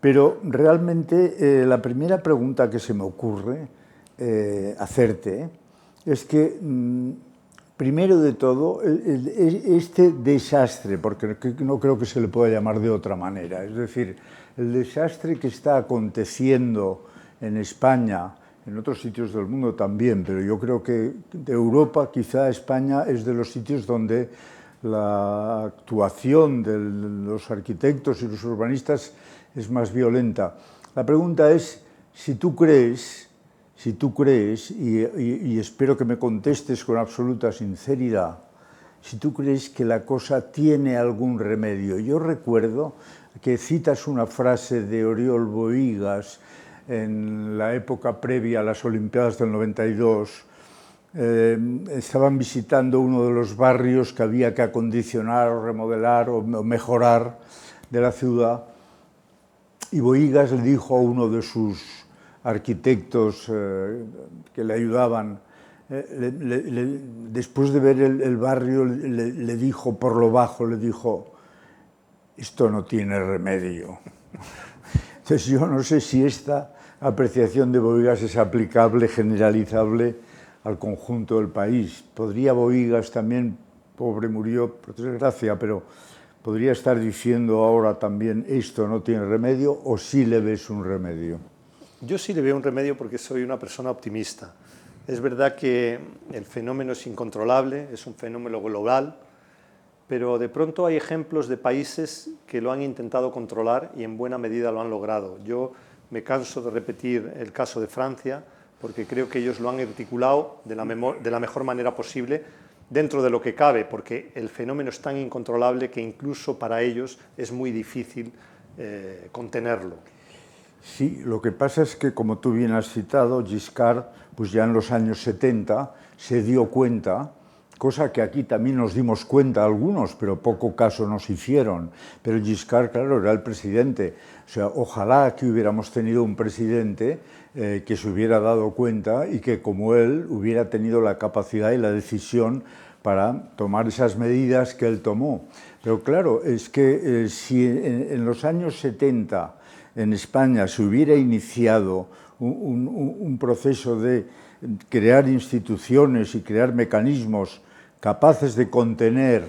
Pero realmente eh, la primera pregunta que se me ocurre eh, hacerte es que, mm, primero de todo, este desastre, porque no creo que se le pueda llamar de otra manera, es decir, el desastre que está aconteciendo en España, en otros sitios del mundo también, pero yo creo que de Europa quizá España es de los sitios donde la actuación de los arquitectos y los urbanistas es más violenta. La pregunta es si tú crees, si tú crees, y, y espero que me contestes con absoluta sinceridad, si tú crees que la cosa tiene algún remedio. Yo recuerdo que citas una frase de Oriol Boigas en la época previa a las Olimpiadas del 92. Eh, estaban visitando uno de los barrios que había que acondicionar o remodelar o mejorar de la ciudad y Boigas le dijo a uno de sus arquitectos eh, que le ayudaban, eh, después de ver el, el barrio, le, dijo por lo bajo, le dijo, esto no tiene remedio. Entonces yo no sé si esta apreciación de Boigas es aplicable, generalizable al conjunto del país. Podría Boigas también, pobre murió por desgracia, pero podría estar diciendo ahora también esto no tiene remedio o sí le ves un remedio. Yo sí le veo un remedio porque soy una persona optimista. Es verdad que el fenómeno es incontrolable, es un fenómeno global, pero de pronto hay ejemplos de países que lo han intentado controlar y en buena medida lo han logrado. Yo me canso de repetir el caso de Francia, porque creo que ellos lo han articulado de la, mejor manera posible dentro de lo que cabe, porque el fenómeno es tan incontrolable que incluso para ellos es muy difícil eh, contenerlo. Sí, lo que pasa es que, como tú bien has citado, Giscard, pues ya en los años 70 se dio cuenta, cosa que aquí también nos dimos cuenta algunos, pero poco caso nos hicieron. Pero Giscard, claro, era el presidente. O sea, ojalá que hubiéramos tenido un presidente eh, que se hubiera dado cuenta y que, como él, hubiera tenido la capacidad y la decisión para tomar esas medidas que él tomó. Pero claro, es que eh, si en, los años 70 en España se hubiera iniciado un, proceso de crear instituciones y crear mecanismos capaces de contener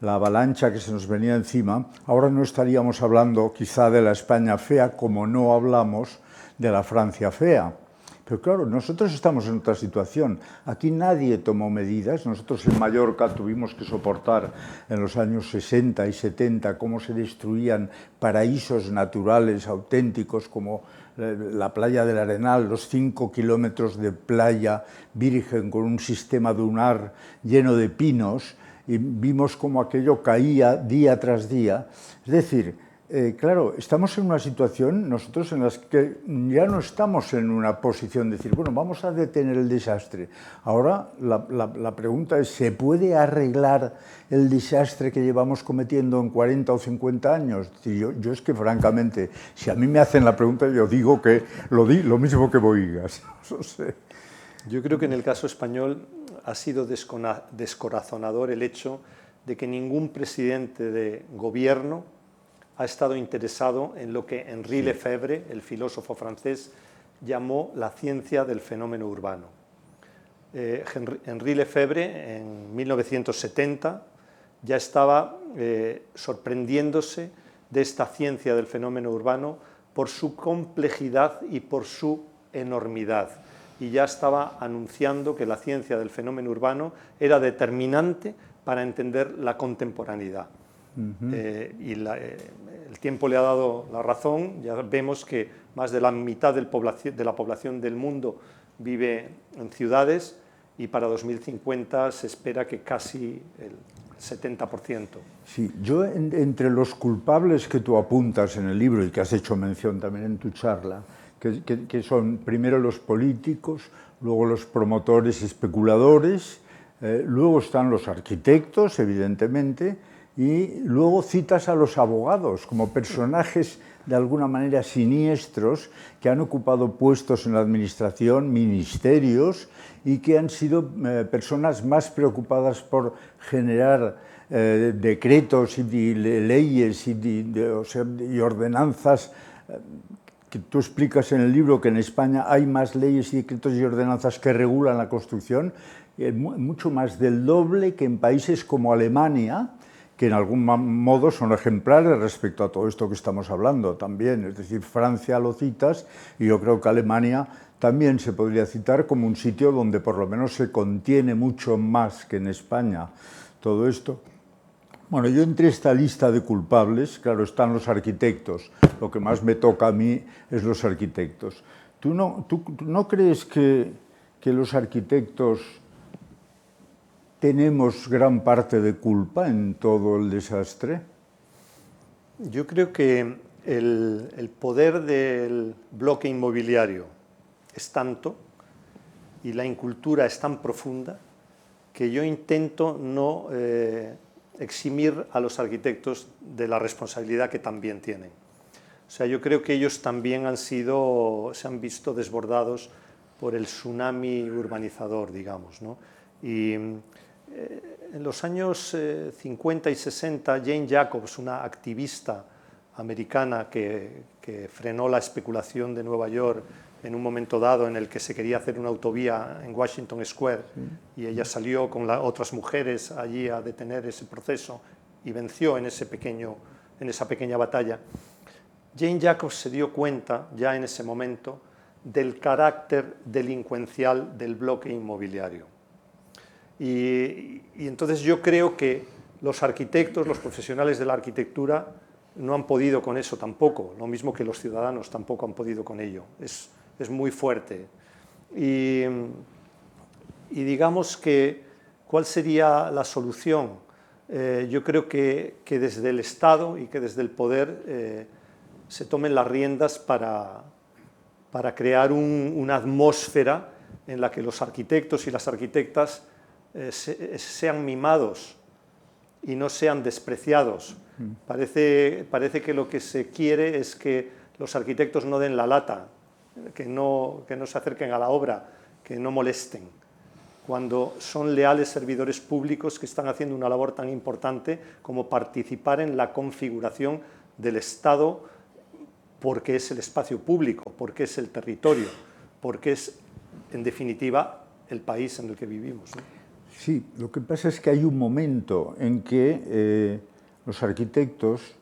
la avalancha que se nos venía encima, ahora no estaríamos hablando quizá de la España fea como no hablamos de la Francia fea. Pero claro, nosotros estamos en otra situación. Aquí nadie tomó medidas. Nosotros en Mallorca tuvimos que soportar en los años 60 y 70 cómo se destruían paraísos naturales auténticos como la playa del Arenal, los cinco kilómetros de playa virgen con un sistema dunar lleno de pinos y vimos cómo aquello caía día tras día. Es decir, eh, claro, estamos en una situación nosotros en la que ya no estamos en una posición de decir, bueno, vamos a detener el desastre. Ahora la, pregunta es, ¿se puede arreglar el desastre que llevamos cometiendo en 40 o 50 años? Yo, es que francamente, si a mí me hacen la pregunta, yo digo que lo, mismo que Boigas. Yo creo que en el caso español ha sido descorazonador el hecho de que ningún presidente de gobierno ha estado interesado en lo que Henri Lefebvre, el filósofo francés, llamó la ciencia del fenómeno urbano. Eh, Henri Lefebvre, en 1970, ya estaba eh, sorprendiéndose de esta ciencia del fenómeno urbano por su complejidad y por su enormidad. Y ya estaba anunciando que la ciencia del fenómeno urbano era determinante para entender la contemporaneidad. Eh, y eh, el tiempo le ha dado la razón, ya vemos que más de la mitad del de la población del mundo vive en ciudades y para 2050 se espera que casi el 70%. Sí, yo entre los culpables que tú apuntas en el libro y que has hecho mención también en tu charla, que, que, son primero los políticos, luego los promotores especuladores, eh, luego están los arquitectos, evidentemente, y luego citas a los abogados como personajes de alguna manera siniestros que han ocupado puestos en la administración, ministerios y que han sido eh, personas más preocupadas por generar eh, decretos y leyes y, ordenanzas. Eh, que tú explicas en el libro que en España hay más leyes y decretos y ordenanzas que regulan la construcción, mucho más del doble que en países como Alemania, que en algún modo son ejemplares respecto a todo esto que estamos hablando también. Es decir, Francia lo citas y yo creo que Alemania también se podría citar como un sitio donde por lo menos se contiene mucho más que en España todo esto. Bueno, yo entre esta lista de culpables, claro, están los arquitectos. Lo que más me toca a mí es los arquitectos. ¿Tú no, tú, no crees que, que los arquitectos tenemos gran parte de culpa en todo el desastre? Yo creo que el, poder del bloque inmobiliario es tanto y la incultura es tan profunda que yo intento no eh, eximir a los arquitectos de la responsabilidad que también tienen. O sea, yo creo que ellos también han sido, se han visto desbordados por el tsunami urbanizador, digamos. ¿no? Y en los años 50 eh, y 60, Jane Jacobs, una activista americana que, frenó la especulación de Nueva York en un momento dado en el que se quería hacer una autovía en Washington Square y ella salió con otras mujeres allí a detener ese proceso y venció en, ese pequeño, en esa pequeña batalla. Jane Jacobs se dio cuenta ya en ese momento del carácter delincuencial del bloque inmobiliario. Y, entonces yo creo que los arquitectos, los profesionales de la arquitectura, no han podido con eso tampoco, lo mismo que los ciudadanos tampoco han podido con ello. Es, es muy fuerte. Y, y, digamos que, ¿cuál sería la solución? Eh, yo creo que, que, desde el Estado y que desde el poder eh, se tomen las riendas para, para crear un, una atmósfera en la que los arquitectos y las arquitectas eh, se, sean mimados y no sean despreciados. Mm. Parece, parece que lo que se quiere es que los arquitectos no den la lata, que no, que no se acerquen a la obra, que no molesten, cuando son leales servidores públicos que están haciendo una labor tan importante como participar en la configuración del Estado porque es el espacio público, porque es el territorio, porque es, en definitiva, el país en el que vivimos. ¿no? Sí, lo que pasa es que hay un momento en que eh, los arquitectos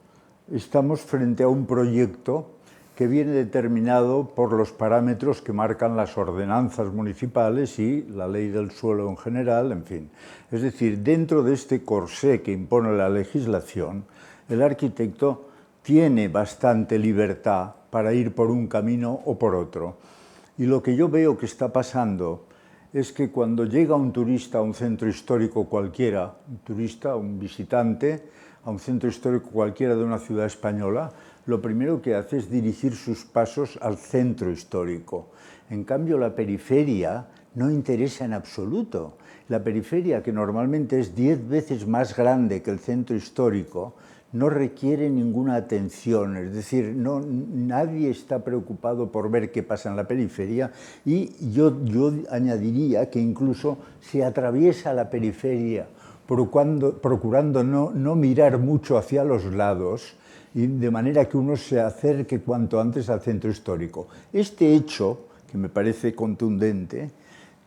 estamos frente a un proyecto que viene determinado por los parámetros que marcan las ordenanzas municipales y la ley del suelo en general, en fin. Es decir, dentro de este corsé que impone la legislación, el arquitecto tiene bastante libertad para ir por un camino o por otro. Y lo que yo veo que está pasando es que cuando llega un turista a un centro histórico cualquiera, un turista, un visitante, a un centro histórico cualquiera de una ciudad española, lo primero que hace es dirigir sus pasos al centro histórico. En cambio, la periferia no interesa en absoluto. La periferia, que normalmente es diez veces más grande que el centro histórico, no requiere ninguna atención, es decir, no, nadie está preocupado por ver qué pasa en la periferia y yo, yo añadiría que incluso se atraviesa la periferia procurando, procurando no, no mirar mucho hacia los lados, y de manera que uno se acerque cuanto antes al centro histórico. Este hecho, que me parece contundente,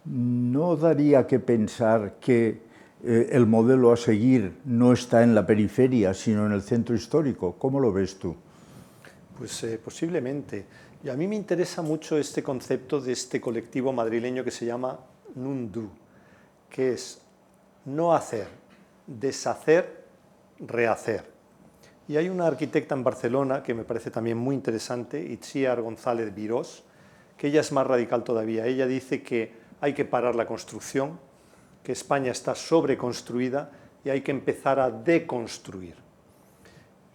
no daría que pensar que eh, el modelo a seguir no está en la periferia, sino en el centro histórico. ¿Cómo lo ves tú? Pues eh, posiblemente. Y a mí me interesa mucho este concepto de este colectivo madrileño que se llama Nundu, que es no hacer, deshacer, rehacer. Y hay una arquitecta en Barcelona que me parece también muy interesante, Itziar González Virós, que ella es más radical todavía. Ella dice que hay que parar la construcción, que España está sobreconstruida y hay que empezar a deconstruir.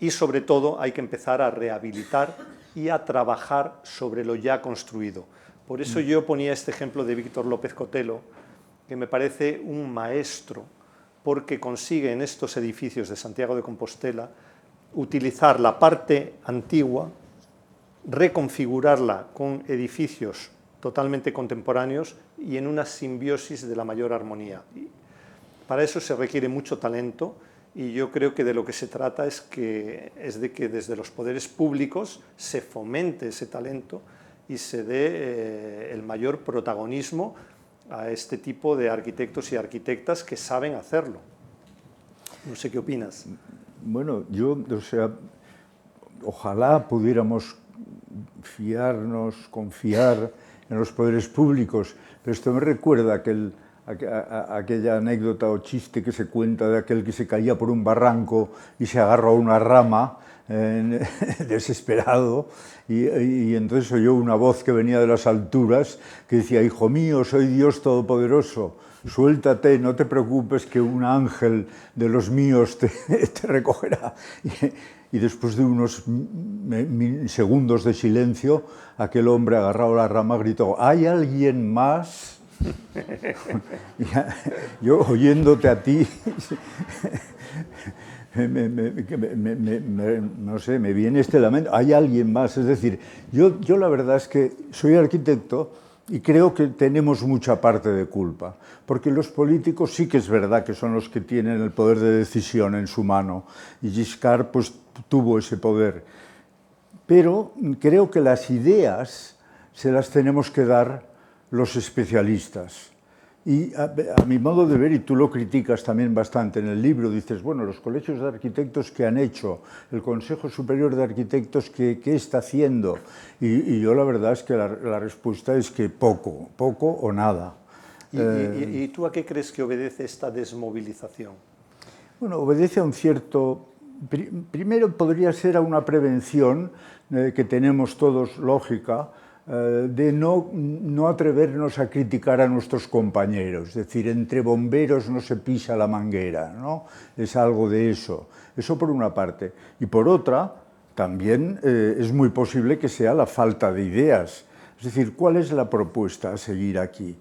Y sobre todo hay que empezar a rehabilitar y a trabajar sobre lo ya construido. Por eso yo ponía este ejemplo de Víctor López Cotelo, que me parece un maestro, porque consigue en estos edificios de Santiago de Compostela utilizar la parte antigua, reconfigurarla con edificios totalmente contemporáneos y en una simbiosis de la mayor armonía. para eso se requiere mucho talento y yo creo que de lo que se trata es, que, es de que desde los poderes públicos se fomente ese talento y se dé eh, el mayor protagonismo a este tipo de arquitectos y arquitectas que saben hacerlo. No sé qué opinas. Bueno, yo, o sea, ojalá pudiéramos fiarnos, confiar en los poderes públicos. Pero esto me recuerda aquella anécdota o chiste que se cuenta de aquel que se caía por un barranco y se agarró a una rama eh, desesperado y, y, entonces oyó una voz que venía de las alturas que decía, hijo mío, soy Dios Todopoderoso, suéltate, no te preocupes que un ángel de los míos te, te recogerá. y después de unos segundos de silencio, aquel hombre agarrado la rama gritó, ¿hay alguien más? Yo oyéndote a ti, me, no sé, me viene este lamento, ¿hay alguien más? Es decir, yo, yo la verdad es que soy arquitecto, y creo que tenemos mucha parte de culpa, porque los políticos sí que es verdad que son los que tienen el poder de decisión en su mano, y Giscard pues, tuvo ese poder. Pero creo que las ideas se las tenemos que dar los especialistas. Y a, a, mi modo de ver, y tú lo criticas también bastante en el libro, dices, bueno, los colegios de arquitectos que han hecho, el Consejo Superior de Arquitectos que, que está haciendo, y, y, yo la verdad es que la, la, respuesta es que poco, poco o nada. ¿Y, eh, y, ¿Y tú a qué crees que obedece esta desmovilización? Bueno, obedece a un cierto... Primero podría ser a una prevención eh, que tenemos todos lógica, de no, no, atrevernos a criticar a nuestros compañeros. Es decir, entre bomberos no se pisa la manguera, ¿no? Es algo de eso. Eso por una parte. Y por otra, también eh, es muy posible que sea la falta de ideas. Es decir, ¿cuál es la propuesta a seguir aquí?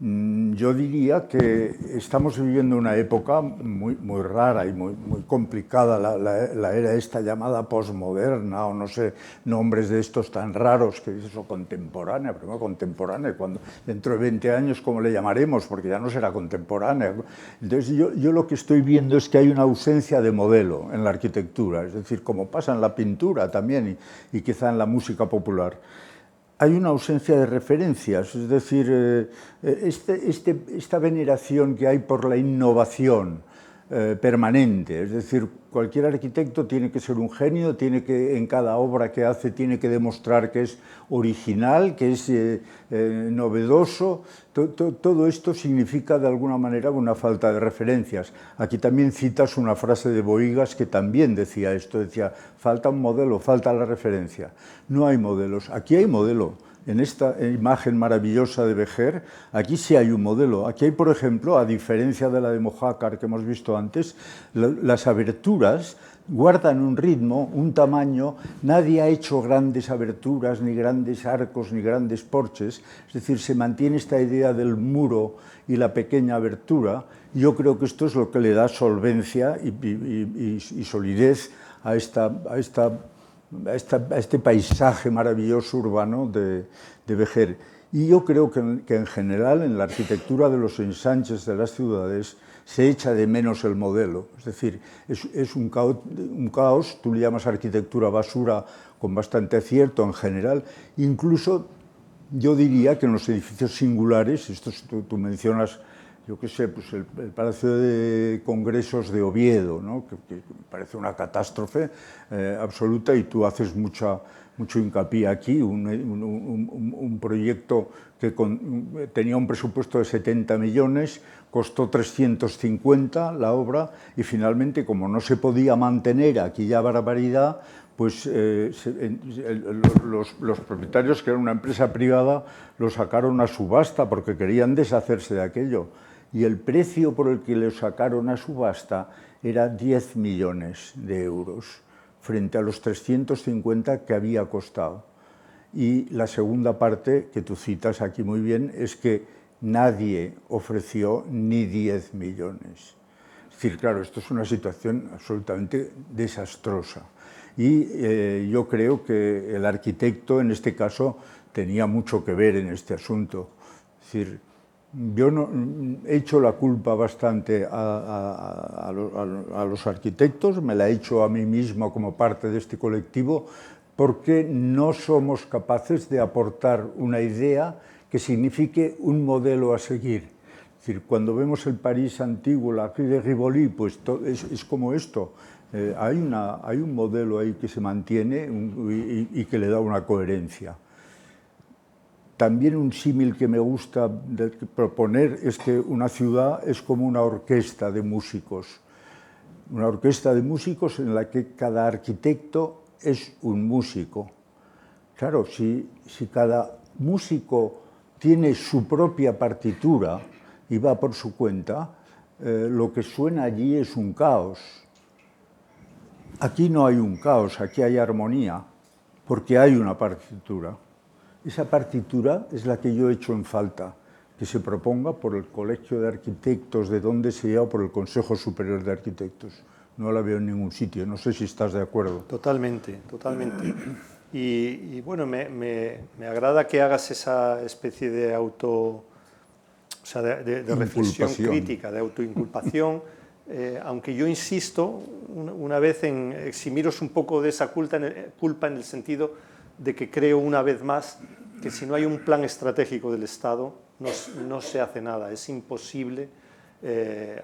Mm, yo diría que estamos viviendo una época muy, muy rara y muy, muy complicada, la, la, era esta llamada posmoderna, o no sé, nombres de estos tan raros que dices, o contemporánea, primero contemporánea, cuando dentro de 20 años, ¿cómo le llamaremos? Porque ya no será contemporánea. Entonces, yo, yo lo que estoy viendo es que hay una ausencia de modelo en la arquitectura, es decir, como pasa en la pintura también y, y quizá en la música popular hay una ausencia de referencias, es decir, eh, eh, este, este, esta veneración que hay por la innovación eh, permanente, es decir, cualquier arquitecto tiene que ser un genio, tiene que, en cada obra que hace tiene que demostrar que es original, que es novedoso, todo esto significa de alguna manera una falta de referencias. Aquí también citas una frase de Boigas que también decía esto, decía, falta un modelo, falta la referencia. No hay modelos, aquí hay modelo. En esta imagen maravillosa de Bejer, aquí sí hay un modelo. Aquí hay, por ejemplo, a diferencia de la de Mojácar que hemos visto antes, las aberturas guardan un ritmo, un tamaño, nadie ha hecho grandes aberturas, ni grandes arcos, ni grandes porches, es decir, se mantiene esta idea del muro y la pequeña abertura, yo creo que esto es lo que le da solvencia y, solidez a esta, a, esta, a, este paisaje maravilloso urbano de, de Vejer. Y yo creo que, que en general en la arquitectura de los ensanches de las ciudades se echa de menos el modelo. Es decir, es, un, caos, un, caos, tú le llamas arquitectura basura con bastante acierto en general, incluso yo diría que en los edificios singulares, esto tú, mencionas, yo qué sé, pues el, Palacio de Congresos de Oviedo, ¿no? que, parece una catástrofe eh, absoluta y tú haces mucha, mucho hincapié aquí, un, proyecto que tenía un presupuesto de 70 millones, costó 350 la obra y finalmente, como no se podía mantener aquella barbaridad, pues eh, los, propietarios, que eran una empresa privada, lo sacaron a subasta porque querían deshacerse de aquello. Y el precio por el que lo sacaron a subasta era 10 millones de euros, frente a los 350 que había costado. Y la segunda parte, que tú citas aquí muy bien, es que nadie ofreció ni 10 millones. Es decir, claro, esto es una situación absolutamente desastrosa. Y eh, yo creo que el arquitecto, en este caso, tenía mucho que ver en este asunto. Es decir, yo no, he hecho la culpa bastante a, los arquitectos, me la he hecho a mí mismo como parte de este colectivo, porque no somos capaces de aportar una idea que signifique un modelo a seguir. Es decir, cuando vemos el París antiguo, la Rue de Rivoli, pues es, como esto. Eh, hay, un modelo ahí que se mantiene y, que le da una coherencia. También un símil que me gusta proponer es que una ciudad es como una orquesta de músicos. Una orquesta de músicos en la que cada arquitecto es un músico. Claro, si, si cada músico tiene su propia partitura y va por su cuenta, eh, lo que suena allí es un caos. Aquí no hay un caos, aquí hay armonía, porque hay una partitura. Esa partitura es la que yo he hecho en falta, que se proponga por el Colegio de Arquitectos de donde sea o por el Consejo Superior de Arquitectos. No la veo en ningún sitio, no sé si estás de acuerdo. Totalmente, totalmente. Y, bueno, me, me, agrada que hagas esa especie de auto, o sea, de, reflexión crítica, de autoinculpación, eh, aunque yo insisto una, vez en eximiros un poco de esa culpa en, el, culpa en el sentido de que creo una vez más que si no hay un plan estratégico del Estado no, no se hace nada, es imposible. Eh,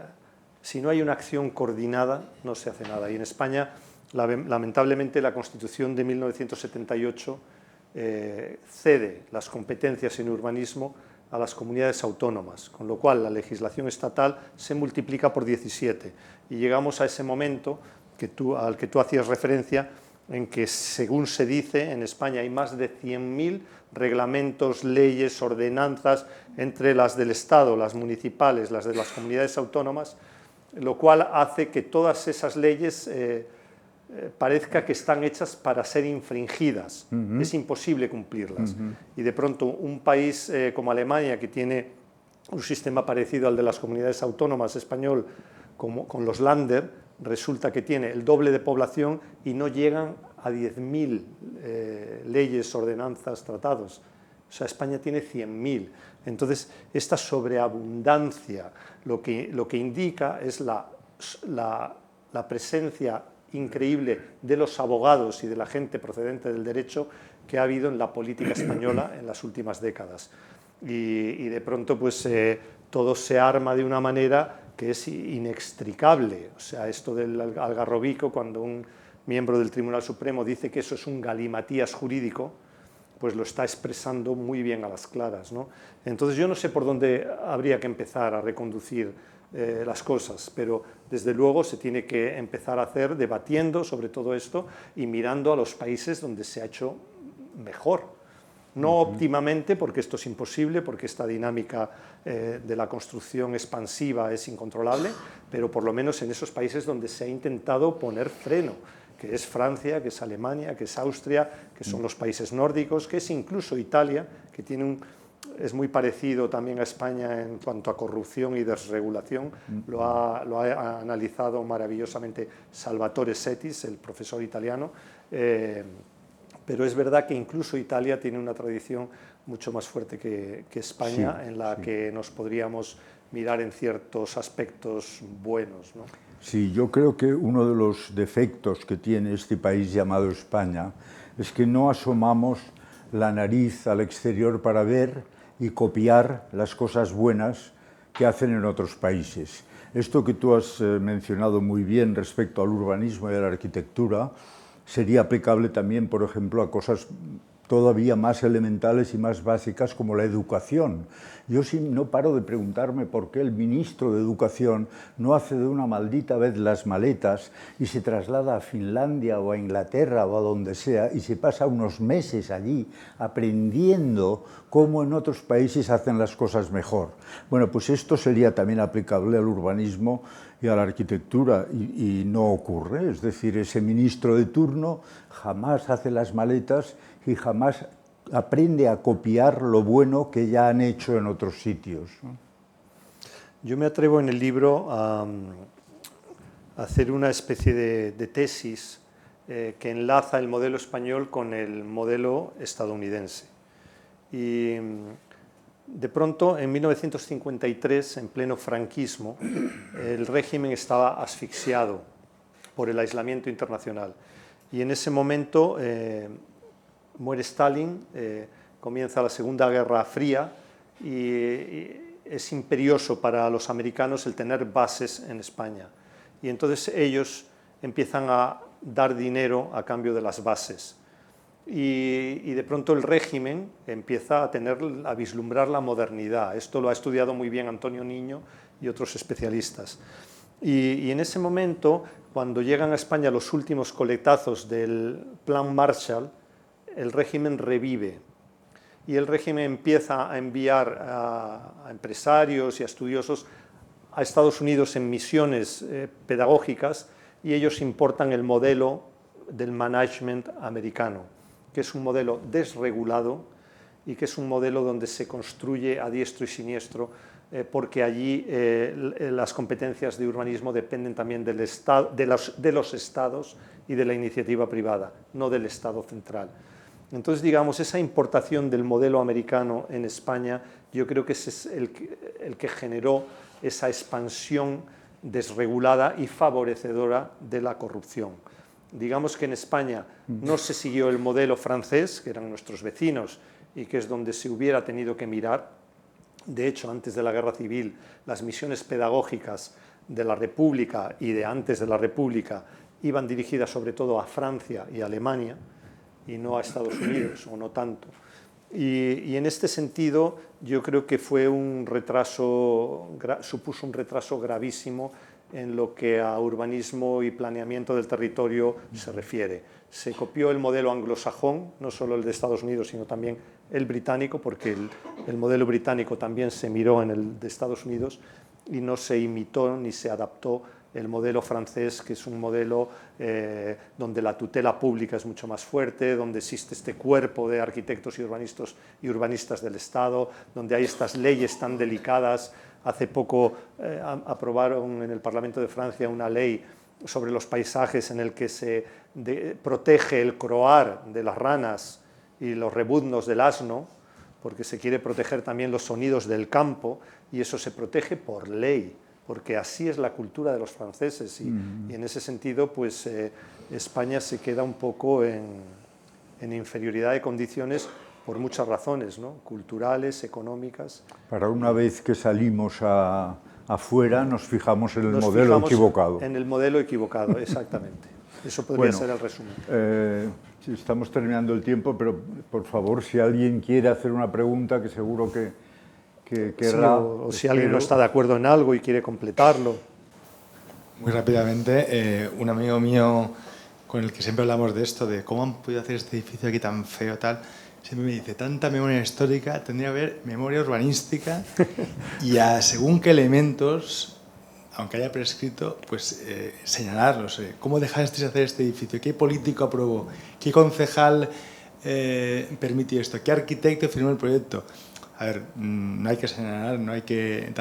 si no hay una acción coordinada, no se hace nada. Y en España lamentablemente la Constitución de 1978 eh, cede las competencias en urbanismo a las comunidades autónomas, con lo cual la legislación estatal se multiplica por 17 y llegamos a ese momento que tú, al que tú hacías referencia, en que según se dice en España hay más de 100.000 reglamentos, leyes, ordenanzas entre las del Estado, las municipales, las de las comunidades autónomas, lo cual hace que todas esas leyes eh, eh, parezca que están hechas para ser infringidas. Es imposible cumplirlas. Y de pronto un país eh, como Alemania, que tiene un sistema parecido al de las comunidades autónomas español, como, con los Länder, resulta que tiene el doble de población y no llegan a 10.000 eh, leyes, ordenanzas, tratados. O sea, España tiene 100.000. Entonces, esta sobreabundancia lo que, lo que indica es la, la, la presencia increíble de los abogados y de la gente procedente del derecho que ha habido en la política española en las últimas décadas. Y, de pronto pues eh, todo se arma de una manera que es inextricable. O sea, esto del algarrobico, cuando un miembro del Tribunal Supremo dice que eso es un galimatías jurídico, pues lo está expresando muy bien a las claras. ¿no? Entonces yo no sé por dónde habría que empezar a reconducir eh, las cosas, pero desde luego se tiene que empezar a hacer debatiendo sobre todo esto y mirando a los países donde se ha hecho mejor. No óptimamente, porque esto es imposible, porque esta dinámica eh, de la construcción expansiva es incontrolable, pero por lo menos en esos países donde se ha intentado poner freno, que es Francia, que es Alemania, que es Austria, que son los países nórdicos, que es incluso Italia, que tiene un, es muy parecido también a España en cuanto a corrupción y desregulación. Lo ha, analizado maravillosamente Salvatore Setis, el profesor italiano. Eh, pero es verdad que incluso Italia tiene una tradición mucho más fuerte que, España, en la que nos podríamos mirar en ciertos aspectos buenos. Sí, yo creo que uno de los defectos que tiene este país llamado España es que no asomamos la nariz al exterior para ver y copiar las cosas buenas que hacen en otros países. Esto que tú has eh, mencionado muy bien respecto al urbanismo y a la arquitectura sería aplicable también, por ejemplo, a cosas todavía más elementales y más básicas como la educación. Yo sí no paro de preguntarme por qué el ministro de Educación no hace de una maldita vez las maletas y se traslada a Finlandia o a Inglaterra o a donde sea y se pasa unos meses allí aprendiendo cómo en otros países hacen las cosas mejor. Bueno, pues esto sería también aplicable al urbanismo y a la arquitectura y, no ocurre. Es decir, ese ministro de turno jamás hace las maletas y jamás aprende a copiar lo bueno que ya han hecho en otros sitios. Yo me atrevo en el libro a, hacer una especie de, tesis eh, que enlaza el modelo español con el modelo estadounidense. Y de pronto, en 1953, en pleno franquismo, el régimen estaba asfixiado por el aislamiento internacional. Y en ese momento eh, muere Stalin, eh, comienza la Segunda Guerra Fría y, es imperioso para los americanos el tener bases en España. Y entonces ellos empiezan a dar dinero a cambio de las bases. Y, de pronto el régimen empieza a, tener, a vislumbrar la modernidad. Esto lo ha estudiado muy bien Antonio Niño y otros especialistas. Y, en ese momento, cuando llegan a España los últimos coletazos del Plan Marshall, el régimen revive y el régimen empieza a enviar a, empresarios y a estudiosos a Estados Unidos en misiones eh, pedagógicas y ellos importan el modelo del management americano, que es un modelo desregulado y que es un modelo donde se construye a diestro y siniestro, eh, porque allí eh, las competencias de urbanismo dependen también del estado, de, los, de los estados y de la iniciativa privada, no del Estado central. Entonces, digamos, esa importación del modelo americano en España, yo creo que es el que, generó esa expansión desregulada y favorecedora de la corrupción. Digamos que en España no se siguió el modelo francés, que eran nuestros vecinos y que es donde se hubiera tenido que mirar. De hecho, antes de la guerra civil, las misiones pedagógicas de la República y de antes de la República iban dirigidas sobre todo a Francia y Alemania y no a Estados Unidos, o no tanto. Y, en este sentido, yo creo que fue un retraso, supuso un retraso gravísimo en lo que a urbanismo y planeamiento del territorio se refiere. Se copió el modelo anglosajón, no solo el de Estados Unidos, sino también el británico, porque el, el modelo británico también se miró en el de Estados Unidos y no se imitó ni se adaptó el modelo francés, que es un modelo eh, donde la tutela pública es mucho más fuerte, donde existe este cuerpo de arquitectos y urbanistas del Estado, donde hay estas leyes tan delicadas. Hace poco eh, aprobaron en el Parlamento de Francia una ley sobre los paisajes en el que se protege el croar de las ranas y los rebuznos del asno, porque se quiere proteger también los sonidos del campo, y eso se protege por ley porque así es la cultura de los franceses y, mm. en ese sentido pues eh, España se queda un poco en, inferioridad de condiciones por muchas razones, ¿no? culturales, económicas. Para una vez que salimos afuera nos fijamos en el modelo equivocado. En el modelo equivocado, exactamente. Eso podría ser el resumen. Eh, estamos terminando el tiempo, pero por favor, si alguien quiere hacer una pregunta, que seguro que, que o, si alguien no está de acuerdo en algo y quiere completarlo. Muy rápidamente, eh, un amigo mío con el que siempre hablamos de esto, de cómo han podido hacer este edificio aquí tan feo, tal, siempre me dice, tanta memoria histórica, tendría que haber memoria urbanística y a según qué elementos, aunque haya prescrito, pues eh, señalarlos. Eh, ¿Cómo dejasteis hacer este edificio? ¿Qué político aprobó? ¿Qué concejal permitió esto? ¿Qué arquitecto firmó el proyecto? a ver, mm, no hay que señalar, no hay que...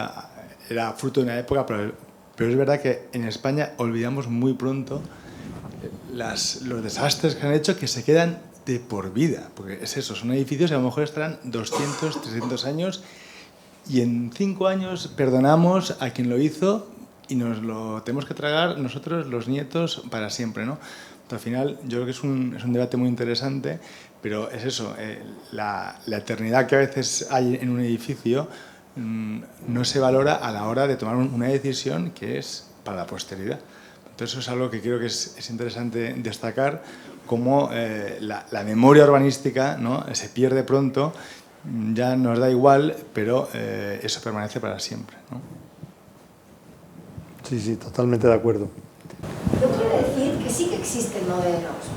Era fruto de una época, pero, pero es verdad que en España olvidamos muy pronto las, los desastres que han hecho que se quedan de por vida, porque es eso, son edificios que a lo mejor estarán 200, 300 años y en cinco años perdonamos a quien lo hizo y nos lo tenemos que tragar nosotros, los nietos, para siempre. ¿no? al final, yo creo que es un, debate muy interesante, pero es eso, eh, la, eternidad que a veces hay en un edificio mm, no se valora a la hora de tomar una decisión que es para la posteridad. Entonces eso es algo que creo que es, interesante destacar, cómo eh, la, memoria urbanística ¿no? se pierde pronto, ya nos da igual, pero eh, eso permanece para siempre. Sí, sí, totalmente de acuerdo. Yo quiero decir que sí que existen modelos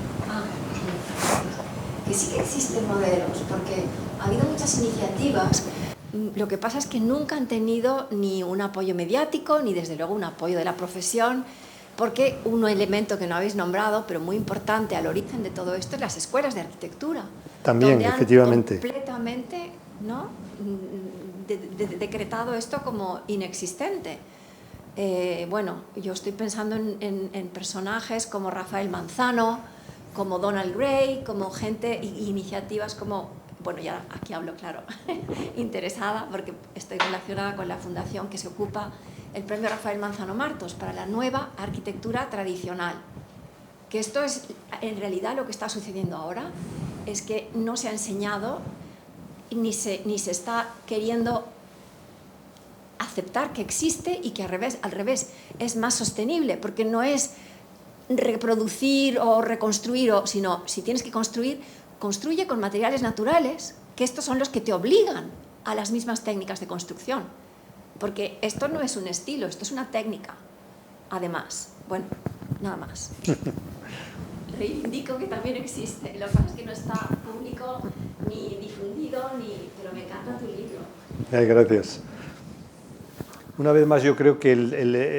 que sí que existen modelos, porque ha habido muchas iniciativas. Lo que pasa es que nunca han tenido ni un apoyo mediático, ni desde luego un apoyo de la profesión, porque un elemento que no habéis nombrado, pero muy importante al origen de todo esto, es las escuelas de arquitectura. También, efectivamente. completamente ¿no? decretado esto como inexistente. Eh, bueno, yo estoy pensando en personajes como Rafael Manzano, como Donald Gray, como gente, iniciativas como, bueno, ya aquí hablo claro, interesada porque estoy relacionada con la fundación que se ocupa el premio Rafael Manzano Martos para la nueva arquitectura tradicional. Que esto es, en realidad lo que está sucediendo ahora es que no se ha enseñado ni se, ni se está queriendo aceptar que existe y que al revés, al revés es más sostenible, porque no es reproducir o reconstruir, sino si tienes que construir, construye con materiales naturales, que estos son los que te obligan a las mismas técnicas de construcción. Porque esto no es un estilo, esto es una técnica. Además, bueno, nada más. Reivindico que también existe. Lo que pasa es que no está público ni difundido, ni... pero me encanta tu libro. gracias. Una vez más, yo creo que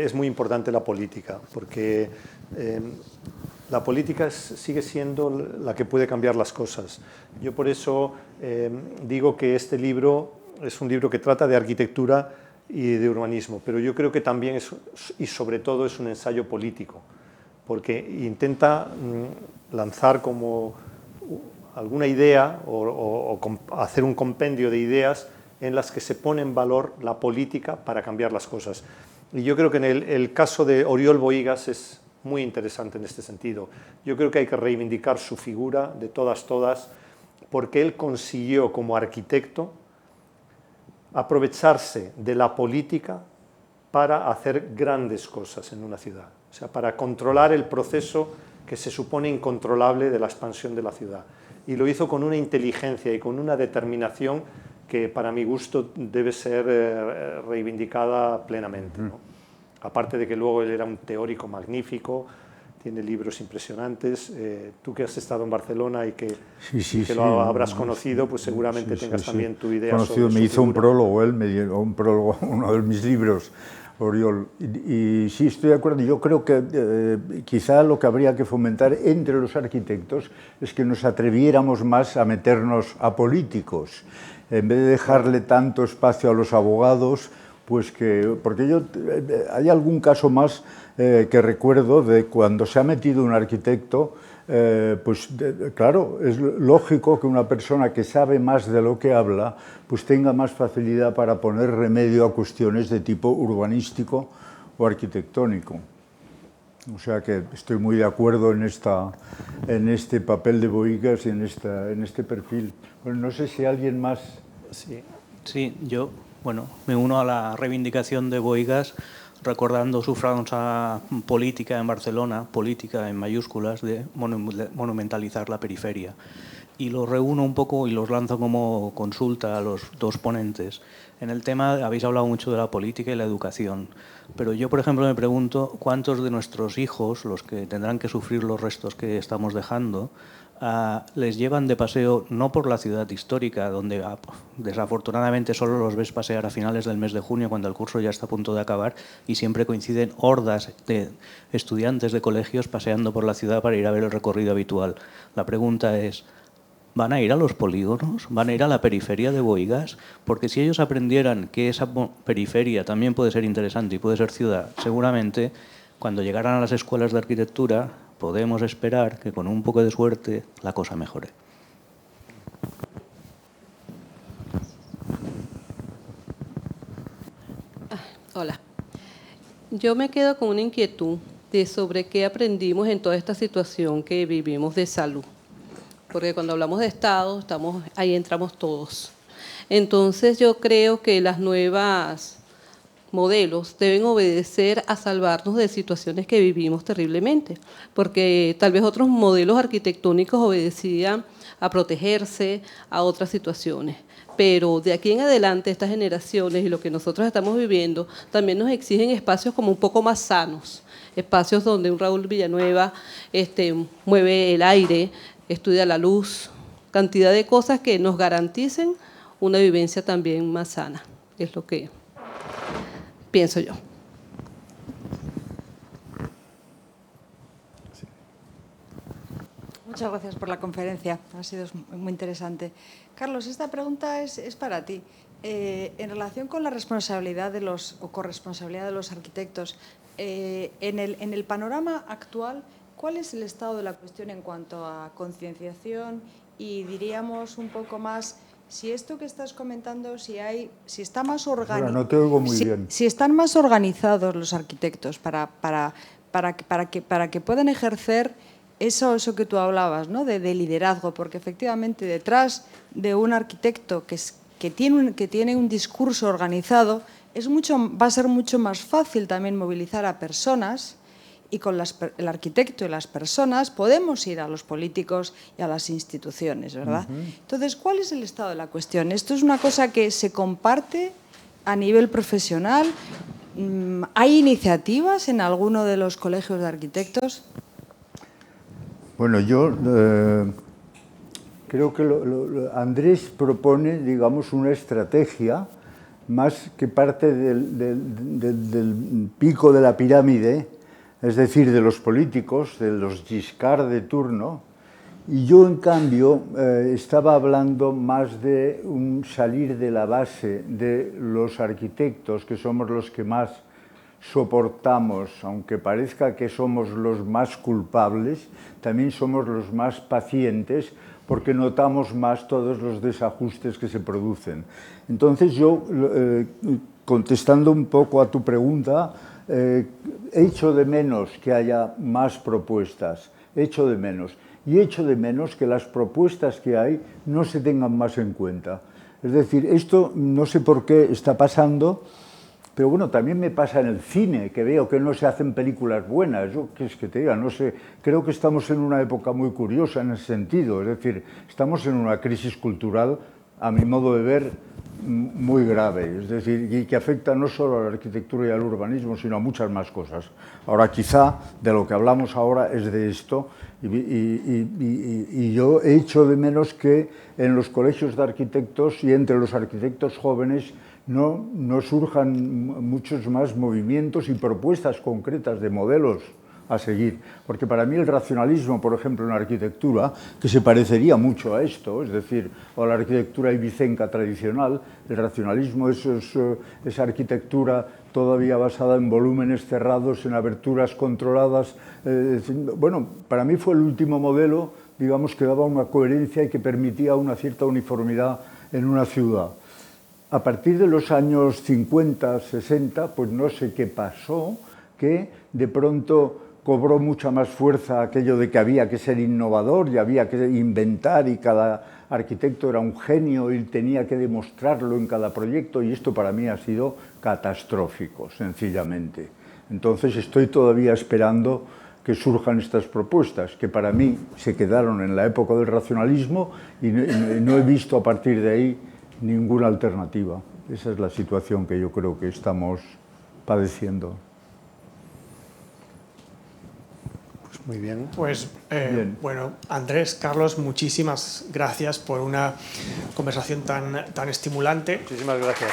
es muy importante la política, porque Em, la política sigue siendo la que puede cambiar las cosas. Yo por eso em, digo que este libro es un libro que trata de arquitectura y de urbanismo, pero yo creo que también es, y sobre todo es un ensayo político, porque intenta mm, lanzar como alguna idea o, hacer un compendio de ideas en las que se pone en valor la política para cambiar las cosas. Y yo creo que en el, el caso de Oriol Boigas es, muy interesante en este sentido. Yo creo que hay que reivindicar su figura de todas, todas, porque él consiguió como arquitecto aprovecharse de la política para hacer grandes cosas en una ciudad, o sea, para controlar el proceso que se supone incontrolable de la expansión de la ciudad. y lo hizo con una inteligencia y con una determinación que para mi gusto debe ser eh, reivindicada plenamente. ¿no? Aparte de que luego él era un teórico magnífico, tiene libros impresionantes. Eh, tú que has estado en Barcelona y que, sí, sí, que sí, lo habrás conocido, pues seguramente tengas también tu idea Conocido, sobre me hizo un figura. prólogo, él me dio un prólogo uno de mis libros, Oriol. Y, y sí, estoy de acuerdo. Yo creo que eh, quizá lo que habría que fomentar entre los arquitectos es que nos atreviéramos más a meternos a políticos, en vez de dejarle tanto espacio a los abogados, pues que, porque yo, eh, hay algún caso más eh, que recuerdo de cuando se ha metido un arquitecto, eh, pues claro, es lógico que una persona que sabe más de lo que habla, pues tenga más facilidad para poner remedio a cuestiones de tipo urbanístico o arquitectónico. O sea que estoy muy de acuerdo en, esta, en este papel de Boigas y en, esta, en este perfil. Bueno, no sé si alguien más... Sí. Sí, yo, bueno, me uno a la reivindicación de Boigas recordando su franja política en Barcelona, política en mayúsculas, de monu- monumentalizar la periferia. Y los reúno un poco y los lanzo como consulta a los dos ponentes. En el tema habéis hablado mucho de la política y la educación, pero yo, por ejemplo, me pregunto cuántos de nuestros hijos, los que tendrán que sufrir los restos que estamos dejando, ah, les llevan de paseo no por la ciudad histórica, donde ah, desafortunadamente solo los ves pasear a finales del mes de junio, cuando el curso ya está a punto de acabar, y siempre coinciden hordas de estudiantes de colegios paseando por la ciudad para ir a ver el recorrido habitual. La pregunta es, ¿Van a ir a los polígonos? ¿Van a ir a la periferia de Boigas? Porque si ellos aprendieran que esa periferia también puede ser interesante y puede ser ciudad, seguramente cuando llegaran a las escuelas de arquitectura podemos esperar que con un poco de suerte la cosa mejore. Hola. Yo me quedo con una inquietud de sobre qué aprendimos en toda esta situación que vivimos de salud. Porque cuando hablamos de Estado, estamos, ahí entramos todos. Entonces yo creo que las nuevas modelos deben obedecer a salvarnos de situaciones que vivimos terriblemente, porque tal vez otros modelos arquitectónicos obedecían a protegerse a otras situaciones. Pero de aquí en adelante estas generaciones y lo que nosotros estamos viviendo también nos exigen espacios como un poco más sanos, espacios donde un Raúl Villanueva este, mueve el aire, estudia la luz, cantidad de cosas que nos garanticen una vivencia también más sana, es lo que pienso yo. Muchas gracias por la conferencia, ha sido muy interesante. Carlos, esta pregunta es, para ti. Eh, en relación con la responsabilidad de los, o corresponsabilidad de los arquitectos, eh, en, el, en el panorama actual, ¿cuál es el estado de la cuestión en cuanto a concienciación y diríamos un poco más si esto que estás comentando, si hay, si está más organizado, no te oigo muy si, bien. si están más organizados los arquitectos para, para, para, que- para, que, para que puedan ejercer eso, eso que tú hablabas, ¿no? de, de liderazgo, porque efectivamente detrás de un arquitecto que, es- que, tiene un, que tiene un discurso organizado, es mucho, va a ser mucho más fácil también movilizar a personas y con las el arquitecto y las personas podemos ir a los políticos y a las instituciones, ¿verdad? Entonces, ¿cuál es el estado de la cuestión? ¿Esto es una cosa que se comparte a nivel profesional? Mm, ¿Hay iniciativas en alguno de los colegios de arquitectos? Bueno, yo eh, creo que lo- lo- lo- Andrés propone, digamos, una estrategia más que parte del, del- del- del pico de la pirámide, es decir, de los políticos, de los Giscard de turno, y yo, en cambio, eh, estaba hablando más de un salir de la base de los arquitectos, que somos los que más soportamos, aunque parezca que somos los más culpables, también somos los más pacientes porque notamos más todos los desajustes que se producen. Entonces yo, eh, contestando un poco a tu pregunta, eh, echo de menos que haya más propuestas, echo de menos. Y echo de menos que las propuestas que hay no se tengan más en cuenta. Es decir, esto no sé por qué está pasando, Pero bueno, también me pasa en el cine, que veo que no se hacen películas buenas. Yo, ¿qué es que te diga? No sé, creo que estamos en una época muy curiosa en ese sentido. Es decir, estamos en una crisis cultural, a mi modo de ver, muy grave, es decir, y que afecta no solo a la arquitectura y al urbanismo, sino a muchas más cosas. Ahora, quizá de lo que hablamos ahora es de esto, y, yo he hecho de menos que en los colegios de arquitectos y entre los arquitectos jóvenes no, no surjan muchos más movimientos y propuestas concretas de modelos a seguir. Porque para mí el racionalismo, por ejemplo, en arquitectura, que se parecería mucho a esto, es decir, a la arquitectura ibicenca tradicional, el racionalismo es, es esa arquitectura todavía basada en volúmenes cerrados, en aberturas controladas. Eh, bueno, para mí fue el último modelo, digamos, que daba una coherencia y que permitía una cierta uniformidad en una ciudad. A partir de los años 50, 60, pues no sé qué pasó, que de pronto cobró mucha más fuerza aquello de que había que ser innovador y había que inventar y cada arquitecto era un genio y tenía que demostrarlo en cada proyecto y esto para mí ha sido catastrófico, sencillamente. Entonces estoy todavía esperando que surjan estas propuestas, que para mí se quedaron en la época del racionalismo y no he visto a partir de ahí ninguna alternativa. Esa es la situación que yo creo que estamos padeciendo. Muy bien. Pues eh, bien. bueno, Andrés, Carlos, muchísimas gracias por una conversación tan, tan estimulante. Muchísimas gracias.